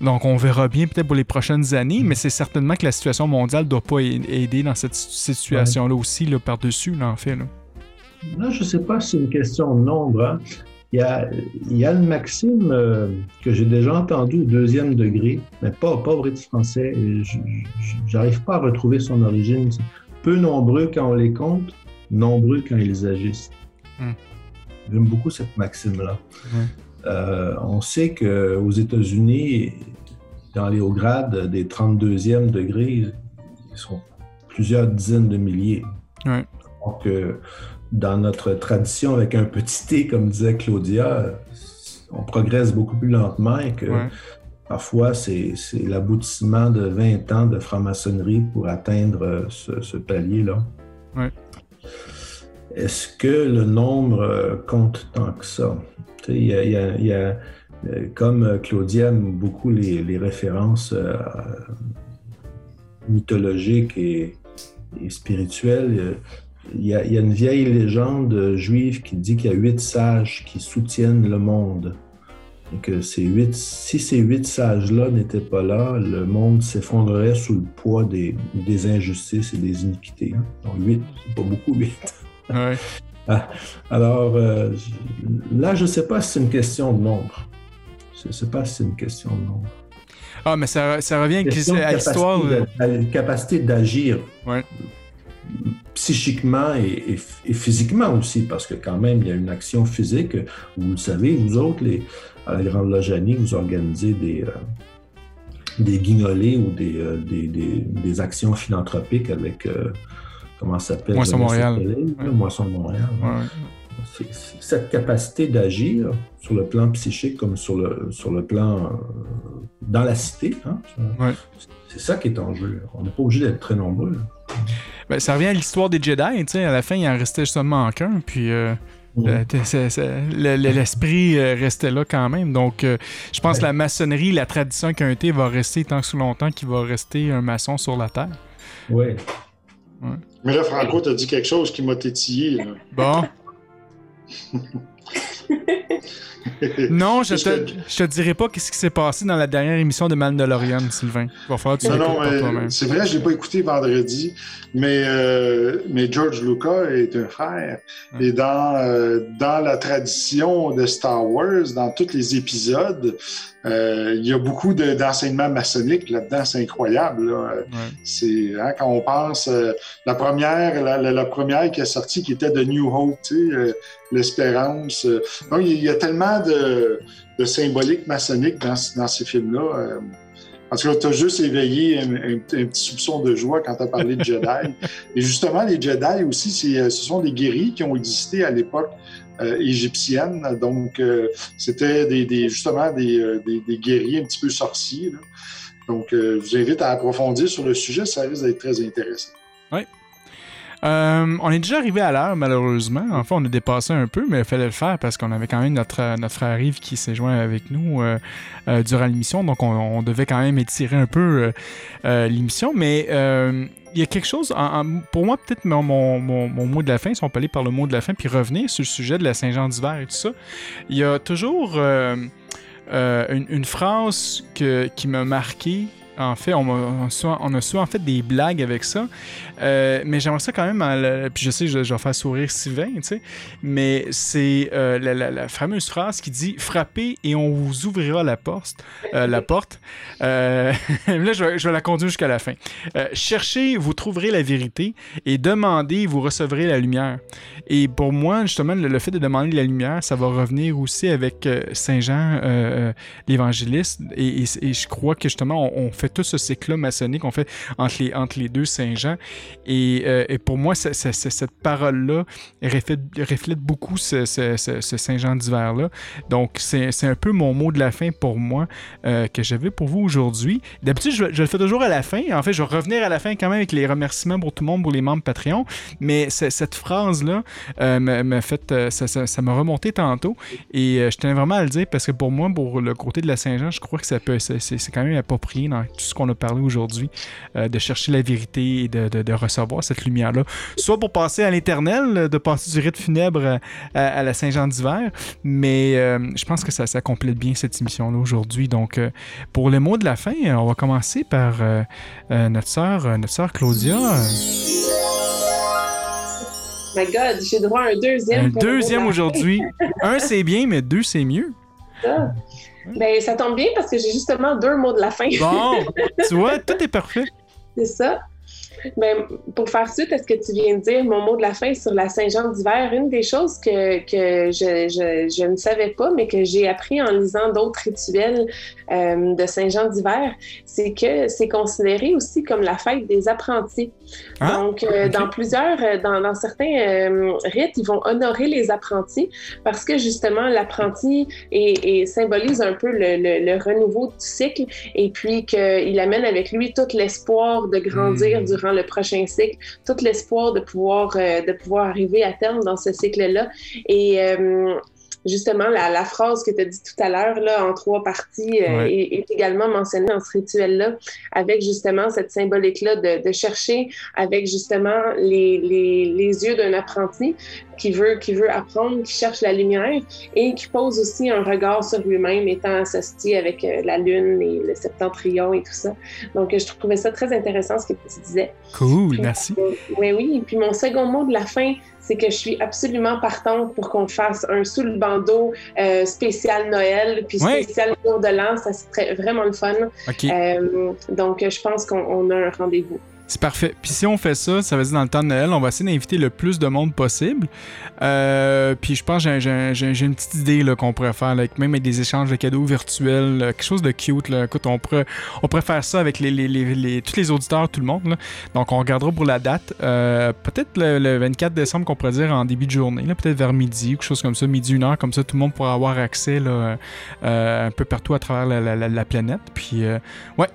donc, on verra bien peut-être pour les prochaines années, mais c'est certainement que la situation mondiale ne doit pas aider dans cette situation-là aussi, là, par-dessus, là, en fait. Là. Là, je ne sais pas si c'est une question de nombre. hein. Il, y a, il y a une maxime euh, que j'ai déjà entendue au deuxième degré, mais pas, pas vrai de français. J'arrive pas à retrouver son origine. Peu nombreux quand on les compte, nombreux quand ils agissent. Hmm. J'aime beaucoup cette maxime-là. Euh, on sait qu'aux États-Unis, dans les hauts grades des 32e degrés, ils sont plusieurs dizaines de milliers. Donc, euh, dans notre tradition avec un petit t, comme disait Claudia, on progresse beaucoup plus lentement et que parfois c'est l'aboutissement de 20 ans de franc-maçonnerie pour atteindre euh, ce, ce palier-là. Est-ce que le nombre euh, compte tant que ça? Il y a, euh, comme euh, Claudia aime beaucoup les, références mythologiques et, spirituelles, il y, a, une vieille légende juive qui dit qu'il y a huit sages qui soutiennent le monde. Que ces huit, si ces huit sages-là n'étaient pas là, le monde s'effondrerait sous le poids des, injustices et des iniquités. hein. Donc huit, pas beaucoup, huit. Ouais. Alors euh, là, je ne sais pas si c'est une question de nombre. Je ne sais pas si c'est une question de nombre. Ah, mais ça, ça revient à l'histoire. capacité euh, la capacité d'agir Ouais. psychiquement et, et- et physiquement aussi, parce que quand même, il y a une action physique. Vous le savez, vous autres, les, à la Grande Loge Annie, vous organisez des, euh, des guignolés ou des, euh, des, des- des actions philanthropiques avec, comment ça s'appelle? Moisson Montréal. Ouais. Moisson Montréal. ouais. Cette capacité d'agir sur le plan psychique comme sur le, sur le plan euh, dans la cité, hein, Ouais. c'est ça qui est en jeu. On n'est pas obligé d'être très nombreux. Ben, ça revient à l'histoire des Jedi, à la fin, il en restait seulement qu'un, puis euh, l'esprit euh, restait là quand même. Donc, je pense que la maçonnerie, la tradition qu'un thé va rester tant que sous longtemps qu'il va rester un maçon sur la Terre. Ouais. Mais là, Franco, t'as dit quelque chose qui m'a tétillé. là. Bon. Non, je te, je te dirai pas qu'est-ce qui s'est passé dans la dernière émission de Mandalorian, Sylvain. Il va falloir que tu Non, non, mais toi-même. c'est vrai, je l'ai pas écouté vendredi, mais, euh, mais George Lucas est un frère. Ouais. Et dans, euh, dans la tradition de Star Wars, dans tous les épisodes, euh, il y a beaucoup de- d'enseignements maçonniques là-dedans, c'est incroyable. là. Ouais. C'est hein, quand on pense euh, la première, la, la- la première qui est sortie, qui était de New Hope, euh, l'espérance. euh. donc il y a tellement de, de symbolique maçonnique dans, dans ces films-là. euh. en tout cas, tu as juste éveillé un, un- un petit soupçon de joie quand tu as parlé de Jedi. Et justement, les Jedi aussi, euh, ce sont des guerriers qui ont existé à l'époque euh, égyptienne. Donc, euh, c'était des, des- justement des, des- des guerriers un petit peu sorciers. là. Donc, euh, je vous invite à approfondir sur le sujet, ça risque d'être très intéressant. Euh, on est déjà arrivé à l'heure, malheureusement. Enfin, on a dépassé un peu, mais il fallait le faire parce qu'on avait quand même notre, euh, notre frère Yves qui s'est joint avec nous euh, durant l'émission. Donc, on, devait quand même étirer un peu l'émission. Mais il y a quelque chose, en- en- pour moi, peut-être mon, mon, mot de la fin, si on peut aller par le mot de la fin, puis revenir sur le sujet de la Saint-Jean d'hiver et tout ça. Il y a toujours une, phrase qui m'a marqué En fait, on, a, souvent, fait des blagues avec ça. Euh, mais j'aimerais ça quand même. puis je sais, je, je vais faire sourire Sylvain, tu sais. Mais c'est euh, la, fameuse phrase qui dit Frappez et on vous ouvrira la porte. euh, la porte. Là, je vais, la conduire jusqu'à la fin. Cherchez, vous trouverez la vérité. Et demandez, vous recevrez la lumière. Et pour moi, justement, le, fait de demander la lumière, ça va revenir aussi avec Saint Jean, l'évangéliste. Et, je crois que justement, on fait tout ce cycle-là maçonnique, on fait entre les, entre les deux Saint Jean. Et, euh, pour moi, cette parole-là reflète, reflète beaucoup ce, ce- ce- ce Saint Jean d'hiver-là. Donc, c'est un peu mon mot de la fin pour moi euh, que j'avais pour vous aujourd'hui. D'habitude, je, le fais toujours à la fin. En fait, je vais revenir à la fin quand même avec les remerciements pour tout le monde, pour les membres Patreon. Mais cette phrase-là euh, m'a fait, ça ça- m'a remonté tantôt. Et je tenais vraiment à le dire parce que pour moi, pour le côté de la Saint-Jean, je crois que ça peut, c'est quand même approprié tout ce qu'on a parlé aujourd'hui, euh, de chercher la vérité et de, de- de recevoir cette lumière-là. Soit pour passer à l'éternel, euh, de passer du rite funèbre à, à- la Saint-Jean d'hiver, mais euh, je pense que ça, ça complète bien cette émission-là aujourd'hui. Donc, euh, pour le mot de la fin, euh, on va commencer par euh, euh, notre sœur, euh, notre sœur Claudia. Euh, My God, j'ai droit à un deuxième. Un deuxième aujourd'hui. Un, c'est bien, mais deux, c'est mieux. fin. Ben, ça tombe bien parce que j'ai justement deux mots de la fin. Bon, tu vois, tout est parfait. C'est ça. Ben, pour faire suite à ce que tu viens de dire, mon mot de la fin sur la Saint-Jean d'hiver, une des choses que, que je, je, je ne savais pas, mais que j'ai appris en lisant d'autres rituels euh, de Saint-Jean d'hiver, c'est que c'est considéré aussi comme la fête des apprentis. Ah, Donc, euh, dans plusieurs, euh, dans, dans certains euh, rites, ils vont honorer les apprentis parce que justement, l'apprenti est- est- symbolise un peu le, le- le renouveau du cycle et puis qu'il amène avec lui tout l'espoir de grandir Mm. durant le prochain cycle, tout l'espoir de pouvoir, euh, de pouvoir arriver à terme dans ce cycle-là. Et justement, la, la phrase que tu as dit tout à l'heure, là, en trois parties, euh, Ouais. est, est également mentionnée dans ce rituel-là, avec justement cette symbolique-là de, de chercher avec justement les, les, les yeux d'un apprenti qui veut, qui veut apprendre, qui cherche la lumière et qui pose aussi un regard sur lui-même, étant associé avec euh, la lune et le septentrion et tout ça. Donc, euh, je trouvais ça très intéressant ce que tu disais. Cool, merci. Oui, oui. Et puis mon second mot de la fin, c'est que je suis absolument partante pour qu'on fasse un sous le bandeau euh, spécial Noël, puis spécial jour de l'an. Ça serait vraiment le fun. Euh, donc, je pense qu'on on a un rendez-vous. C'est parfait. Puis si on fait ça, ça veut dire dans le temps de Noël, on va essayer d'inviter le plus de monde possible. Euh, puis je pense que j'ai- une petite idée qu'on pourrait faire, là, même avec des échanges de cadeaux virtuels, quelque chose de cute. Là. Écoute, on pourrait, on faire ça avec les, les, les, tous les auditeurs, tout le monde. Donc on regardera pour la date. Euh, Peut-être le, le 24 décembre qu'on pourrait dire en début de journée, peut-être vers midi, quelque chose comme ça, midi, une heure, comme ça tout le monde pourra avoir accès là, euh, un peu partout à travers la, la- la- la planète. Puis ouais,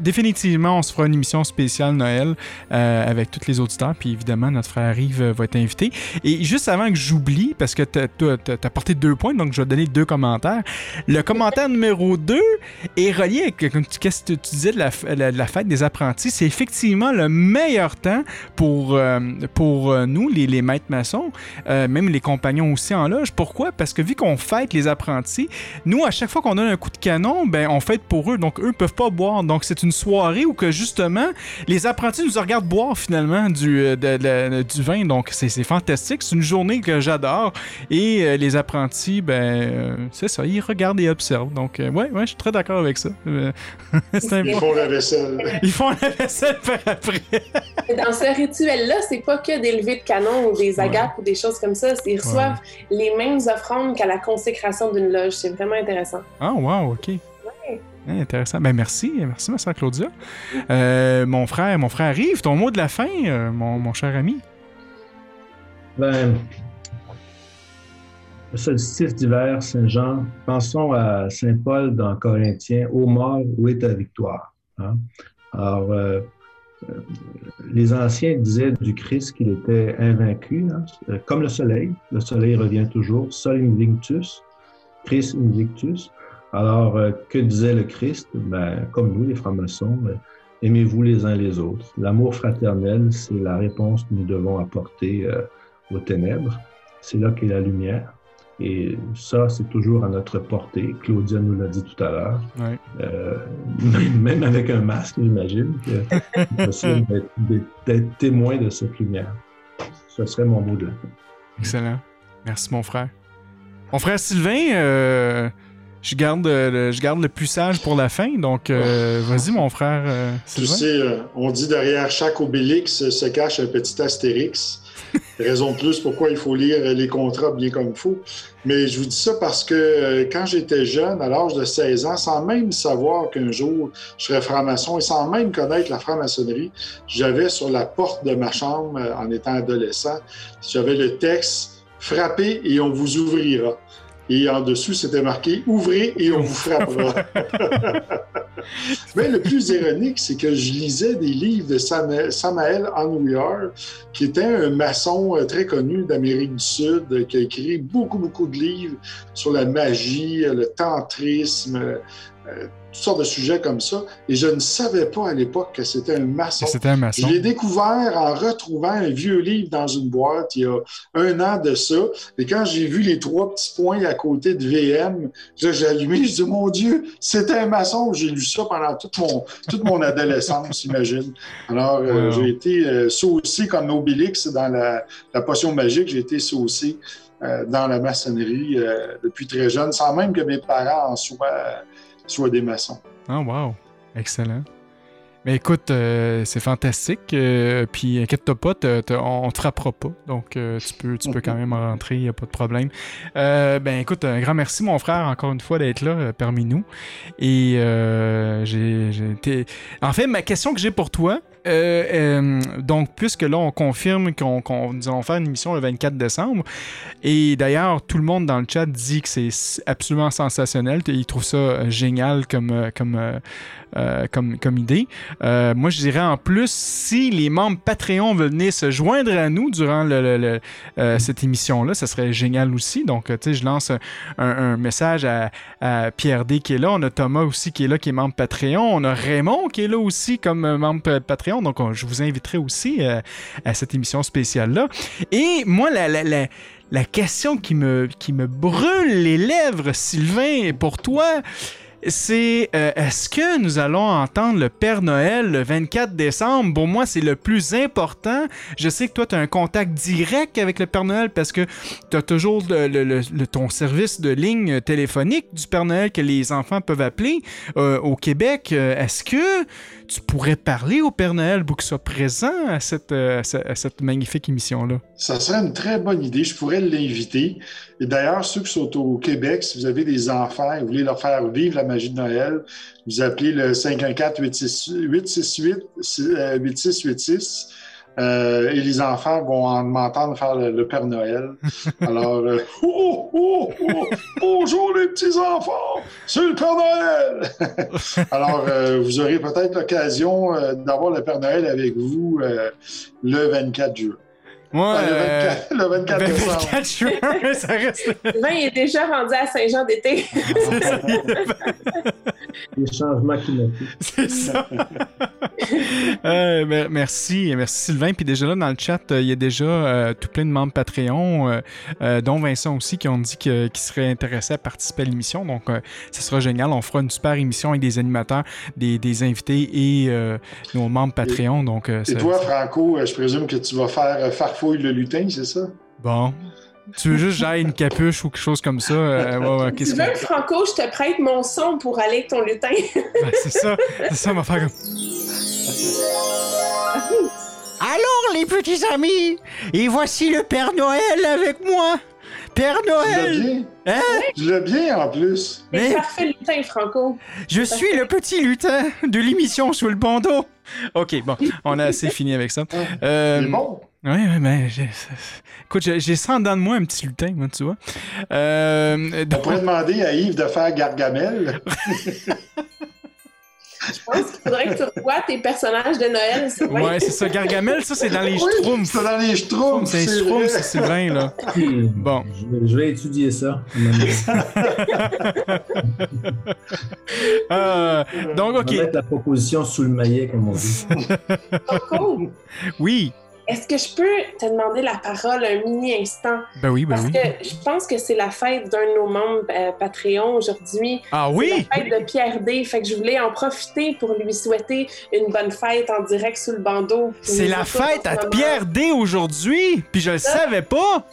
définitivement, on se fera une émission spéciale Noël euh, avec tous les auditeurs. Puis évidemment, notre frère Yves euh, va être invité. Et juste avant que j'oublie, parce que t'as as, apporté deux points, donc je vais donner deux commentaires. Le commentaire numéro 2 est relié avec tu- qu'est-ce que tu disais de la, fête des apprentis. C'est effectivement le meilleur temps pour, euh, pour euh, nous, les, maîtres maçons, euh, même les compagnons aussi en loge. Pourquoi? Parce que vu qu'on fête les apprentis, nous, à chaque fois qu'on donne un coup de canon, ben, on fête pour eux. Donc, eux peuvent pas boire. Donc, c'est une soirée où que justement, les apprentis nous regardent boire finalement du, euh, de- de- du vin. Donc, c'est c'est fantastique. C'est une journée que j'adore. Et euh, les apprentis, ben, euh, c'est ça, ils regardent et observent. Donc, euh, ouais, ouais, je suis très d'accord avec ça. Euh, Ils font la vaisselle. Ils font la vaisselle par après. Dans ce rituel-là, c'est pas que des levées de canon ou des agapes ou des choses comme ça. Ils reçoivent les mêmes offrandes qu'à la consécration d'une loge. C'est vraiment intéressant. Ah, wow, ok. Ah, Intéressant. Ben merci, merci ma soeur Claudia. Euh, mon frère, mon frère Yves, ton mot de la fin, euh, mon, mon cher ami. Ben, le solstice d'hiver, Saint-Jean, pensons à Saint Paul dans Corinthiens, Ô mort, où est ta victoire? Hein? Alors, euh, les anciens disaient du Christ qu'il était invaincu, hein, comme le soleil. Le soleil revient toujours, sol invictus, Christ invictus. Alors, euh, que disait le Christ? Ben, comme nous, les francs-maçons, euh, aimez-vous les uns les autres. L'amour fraternel, c'est la réponse que nous devons apporter euh, aux ténèbres. C'est là qu'est la lumière. Et ça, c'est toujours à notre portée. Claudia nous l'a dit tout à l'heure. Ouais. Euh, même avec un masque, j'imagine, que possible d'être- témoin de cette lumière. Ce serait mon mot de. Excellent. Merci, mon frère. Mon frère Sylvain, euh, je, garde, euh, le, je garde le plus sage pour la fin, donc euh, vas-y, mon frère euh, Tu sais, euh, on dit derrière chaque obélix se cache un petit astérix. Raison de plus pourquoi il faut lire les contrats bien comme il faut. Mais je vous dis ça parce que euh, quand j'étais jeune, à l'âge de 16 ans, sans même savoir qu'un jour je serais franc-maçon et sans même connaître la franc-maçonnerie, j'avais sur la porte de ma chambre, euh, en étant adolescent, j'avais le texte Frappez et on vous ouvrira. Et en dessous, c'était marqué Ouvrez et on vous frappera. Mais le plus ironique, c'est que je lisais des livres de Sama- Samael qui était un maçon euh, très connu d'Amérique du Sud, euh, qui a écrit beaucoup, beaucoup de livres sur la magie, euh, le tantrisme, euh, toutes sortes de sujets comme ça. Et je ne savais pas à l'époque que c'était un maçon. C'était un Je maçon. l'ai découvert en retrouvant un vieux livre dans une boîte il y a un an de ça. Et quand j'ai vu les trois petits points à côté de VM, j'ai allumé, je dis, mon Dieu, c'était un maçon. J'ai lu ça pendant toute mon, toute mon adolescence, imagine. Alors, euh, j'ai été euh, saucé comme Obélix dans la, la potion magique. J'ai été saucé euh, dans la maçonnerie euh, depuis très jeune, sans même que mes parents en soient, soient des maçons. Ah, wow. Excellent. Mais écoute, euh, c'est fantastique. euh, puis inquiète-toi pas, on, on te frappera pas. Donc euh, tu peux, tu peux quand même rentrer, il a pas de problème. Ben écoute, un grand merci mon frère encore une fois d'être là parmi nous. Et j'ai, En fait, ma question que j'ai pour toi, euh, euh, donc puisque là on confirme qu'on, nous allons faire une émission le 24 décembre, et d'ailleurs tout le monde dans le chat dit que c'est absolument sensationnel, ils trouvent ça euh, génial comme, euh, comme, idée. Euh, moi, je dirais en plus, si les membres Patreon veulent venir se joindre à nous durant euh, cette émission-là, ça serait génial aussi. Donc, tu sais, je lance un, message à, Pierre D qui est là. On a Thomas aussi qui est là, qui est membre Patreon. On a Raymond qui est là aussi comme membre pa- Patreon. Donc, on- je vous inviterai aussi à cette émission spéciale-là. Et moi, la, question qui me brûle les lèvres, Sylvain, pour toi, c'est euh, est-ce que nous allons entendre le Père Noël le 24 décembre? Pour moi, c'est le plus important. Je sais que toi, tu as un contact direct avec le Père Noël parce que tu as toujours le- ton service de ligne téléphonique du Père Noël que les enfants peuvent appeler euh, au Québec. Euh, Est-ce que tu pourrais parler au Père Noël pour qu'il soit présent à cette, euh, à cette magnifique émission-là? Ça serait une très bonne idée. Je pourrais l'inviter. Et d'ailleurs, ceux qui sont au Québec, si vous avez des enfants et vous voulez leur faire vivre la magie de Noël, vous appelez le 514-868-8686. Euh, et les enfants vont en- m'entendre faire le, le Père Noël. Alors, euh, oh, oh, oh, bonjour les petits enfants, c'est le Père Noël. Alors, euh, vous aurez peut-être l'occasion euh, d'avoir le Père Noël avec vous euh, le 24 juin. Moi, Ah, le, euh, 24, le 24 ben, décembre. 24 juin, ça reste. Sylvain il est déjà rendu à Saint-Jean d'été. Les changements climatiques. C'est ça. Euh, mer- merci, merci Sylvain. Puis déjà là dans le chat, euh, il y a déjà euh, tout plein de membres Patreon, euh, euh, dont Vincent aussi, qui ont dit que- qu'ils seraient intéressés à participer à l'émission. Donc, euh, ça sera génial. On fera une super émission avec des animateurs, des, des invités et euh, nos membres Patreon. Donc, euh, Et toi, Franco, euh, je présume que tu vas faire euh, Farfouille le lutin, c'est ça? bon. Tu veux juste que j'aille une capuche ou quelque chose comme ça? euh, ouais, ouais, Tu veux, que- Franco, je te prête mon son pour aller avec ton lutin. Ben, c'est ça. C'est ça, on va faire comme. Alors les petits amis, et voici le Père Noël avec moi. Père Tu l'as Noël, bien? hein? Tu l'as bien en plus. Mais- parfait lutin, Franco. je suis le petit lutin de l'émission sous le bandeau. Ok, bon, on a assez fini avec ça. C'est Euh, bon. Oui, oui, ben, j'ai- écoute, j'ai j'ai 100 dents de moi, un petit lutin, moi, tu vois. Euh, On donc, pourrait demander à Yves de faire Gargamel. Je pense qu'il faudrait que tu revoies tes personnages de Noël, Sylvain. ouais, c'est ça. Gargamel, ça, c'est dans les Oui, Schtroumpfs. C'est dans les Schtroumpfs. C'est c'est Schtroumpfs, vrai. c'est Sylvain, là. Bon. Je vais, je vais étudier ça. Euh, donc, On OK. va mettre la proposition sous le maillet, comme on dit. Franco, Oui. Est-ce que je peux te demander la parole un mini instant? Ben oui, ben Parce oui. que je pense que c'est la fête d'un de nos membres euh, Patreon aujourd'hui. Ah C'est oui? la fête de Pierre D. Fait que je voulais en profiter pour lui souhaiter une bonne fête en direct sous le bandeau. C'est la fête à Pierre D aujourd'hui, puis je le savais pas.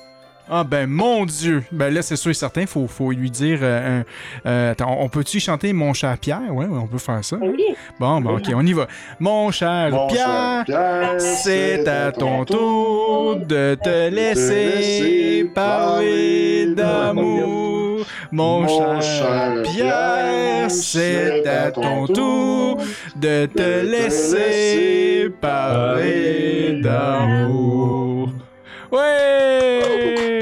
Ah ben mon dieu. Ben là c'est sûr et certain, faut, faut lui dire. euh, euh, attends, on peut-tu chanter Mon cher Pierre? Ouais, ouais, on peut faire ça. Oui. Bon, ben ok, on y va. Mon cher Mon Pierre, cher Pierre, c'est à ton tour de te laisser parler d'amour. Mon cher Pierre, c'est à ton tour de te laisser parler d'amour. Ouais!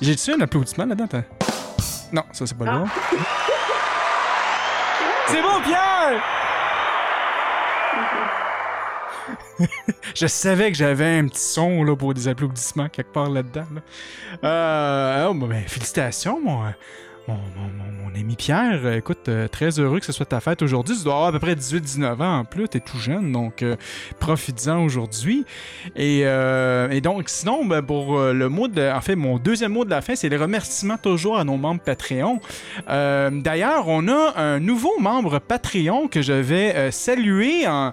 J'ai-tu un applaudissement là-dedans? Non, ça c'est pas le Ah. bon. C'est bon, Pierre! Je savais que j'avais un petit son là, pour des applaudissements quelque part là-dedans. là. Euh, oh, ben, ben, félicitations, euh, mon, ami Pierre. Euh, Écoute, euh, très heureux que ce soit ta fête aujourd'hui. Tu dois avoir à peu près 18-19 ans en plus. T'es tout jeune, donc euh, profites-en aujourd'hui. Et, euh, donc, sinon, ben, pour le mot de. En fait, mon deuxième mot de la fin, c'est les remerciements toujours à nos membres Patreon. D'ailleurs, on a un nouveau membre Patreon que je vais saluer en,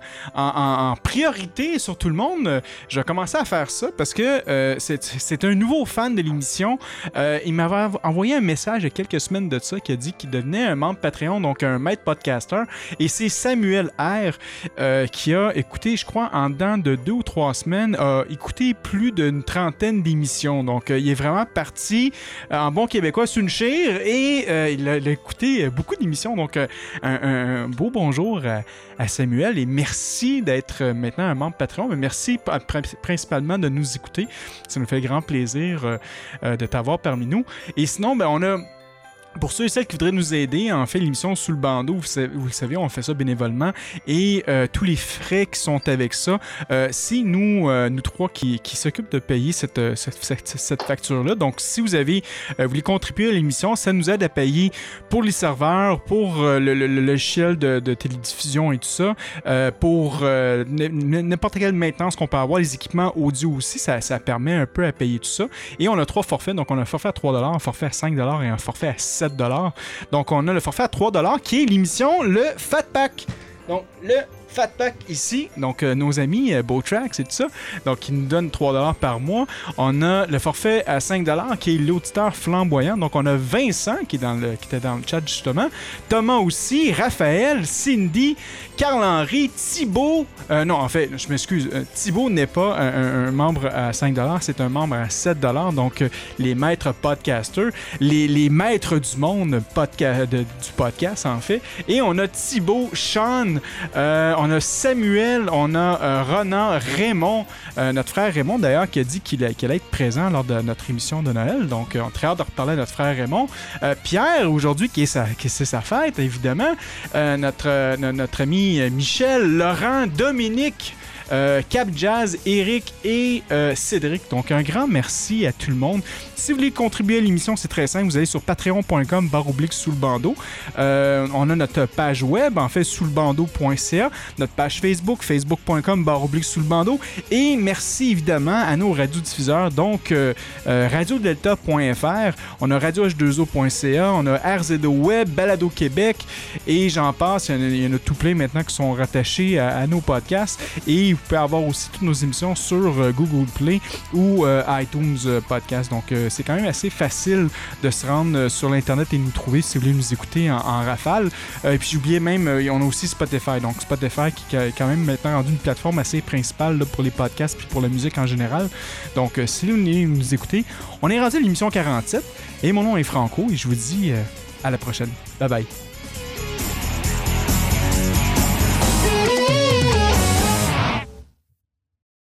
priorité sur tout le monde. Je vais commencer à faire ça parce que c'est un nouveau fan de l'émission. Il m'avait env- envoyé un message il y a quelques semaines de ça qui a dit qu'il devenait un membre Patreon, donc un maître podcaster. Et c'est Samuel R euh, qui a écouté, je crois, en dedans de deux ou trois semaines, a écouté plus d'une trentaine d'émissions. Donc, euh, il est vraiment parti euh, en bon québécois sur et il, a, écouté beaucoup d'émissions. Donc, un, beau bonjour à, Samuel et merci d'être maintenant un membre Patreon. Mais merci principalement de nous écouter. Ça nous fait grand plaisir de t'avoir parmi nous. Et sinon, ben, on a. Pour ceux et celles qui voudraient nous aider, en fait, l'émission Sous le bandeau, vous, le savez, on fait ça bénévolement. Et euh, tous les frais qui sont avec ça, euh, c'est nous, euh, nous trois qui, s'occupent de payer cette, euh, facture-là. Donc, si vous avez euh, voulez contribuer à l'émission, ça nous aide à payer pour les serveurs, pour euh, le, logiciel de, télédiffusion et tout ça, euh, pour euh, n'importe quelle maintenance qu'on peut avoir, les équipements audio aussi, ça, ça permet un peu à payer tout ça. Et on a trois forfaits, donc on a un forfait à 3 un forfait à 5 et un forfait à 7 Donc on a le forfait à 3 qui est l'émission le Fat Pack. Donc le Fat Pack ici, donc euh, nos amis euh, Bowtracks et tout ça, donc ils nous donnent 3 par mois. On a le forfait à 5 qui est l'auditeur flamboyant. Donc on a Vincent qui, qui était dans le chat justement, Thomas aussi, Raphaël, Cindy, Carl-Henri, Thibaut. euh, non, en fait, je m'excuse, Thibaut n'est pas un, membre à 5 c'est un membre à 7 Donc les maîtres podcasters, les, maîtres du monde podca- du podcast en fait. Et on a Thibaut, Sean, euh, on a Samuel, on a euh, Ronan, Raymond, euh, notre frère Raymond d'ailleurs qui a dit qu'il allait être présent lors de notre émission de Noël. Donc euh, on a très hâte de reparler à notre frère Raymond. Pierre aujourd'hui qui est sa, sa fête évidemment. Notre, no- notre ami Michel, Laurent, Dominique. Euh, Cap Jazz, Eric et euh, Cédric. Donc un grand merci à tout le monde. Si vous voulez contribuer à l'émission, c'est très simple. Vous allez sur patreon.com barre oblique sous le bandeau. Euh, on a notre page web, en fait, sous le bandeau.ca. Notre page Facebook, facebook.com barre oblique sous. Et merci évidemment à nos radiodiffuseurs. Donc, radiodelta.fr, on a radioh2o.ca, on a RZO Web, Balado Québec et j'en passe. Il y en a, tout plein maintenant qui sont rattachés à, nos podcasts. Vous pouvez avoir aussi toutes nos émissions sur euh, Google Play ou euh, iTunes euh, Podcast. Donc, c'est quand même assez facile de se rendre sur l'Internet et nous trouver si vous voulez nous écouter en, rafale. Et puis, j'oubliais même, on a aussi Spotify. Donc, Spotify qui, a quand même maintenant rendu une plateforme assez principale pour les podcasts puis pour la musique en général. Donc, si vous voulez nous écouter, on est rendu à l'émission 47 et mon nom est Franco et je vous dis à la prochaine. Bye bye.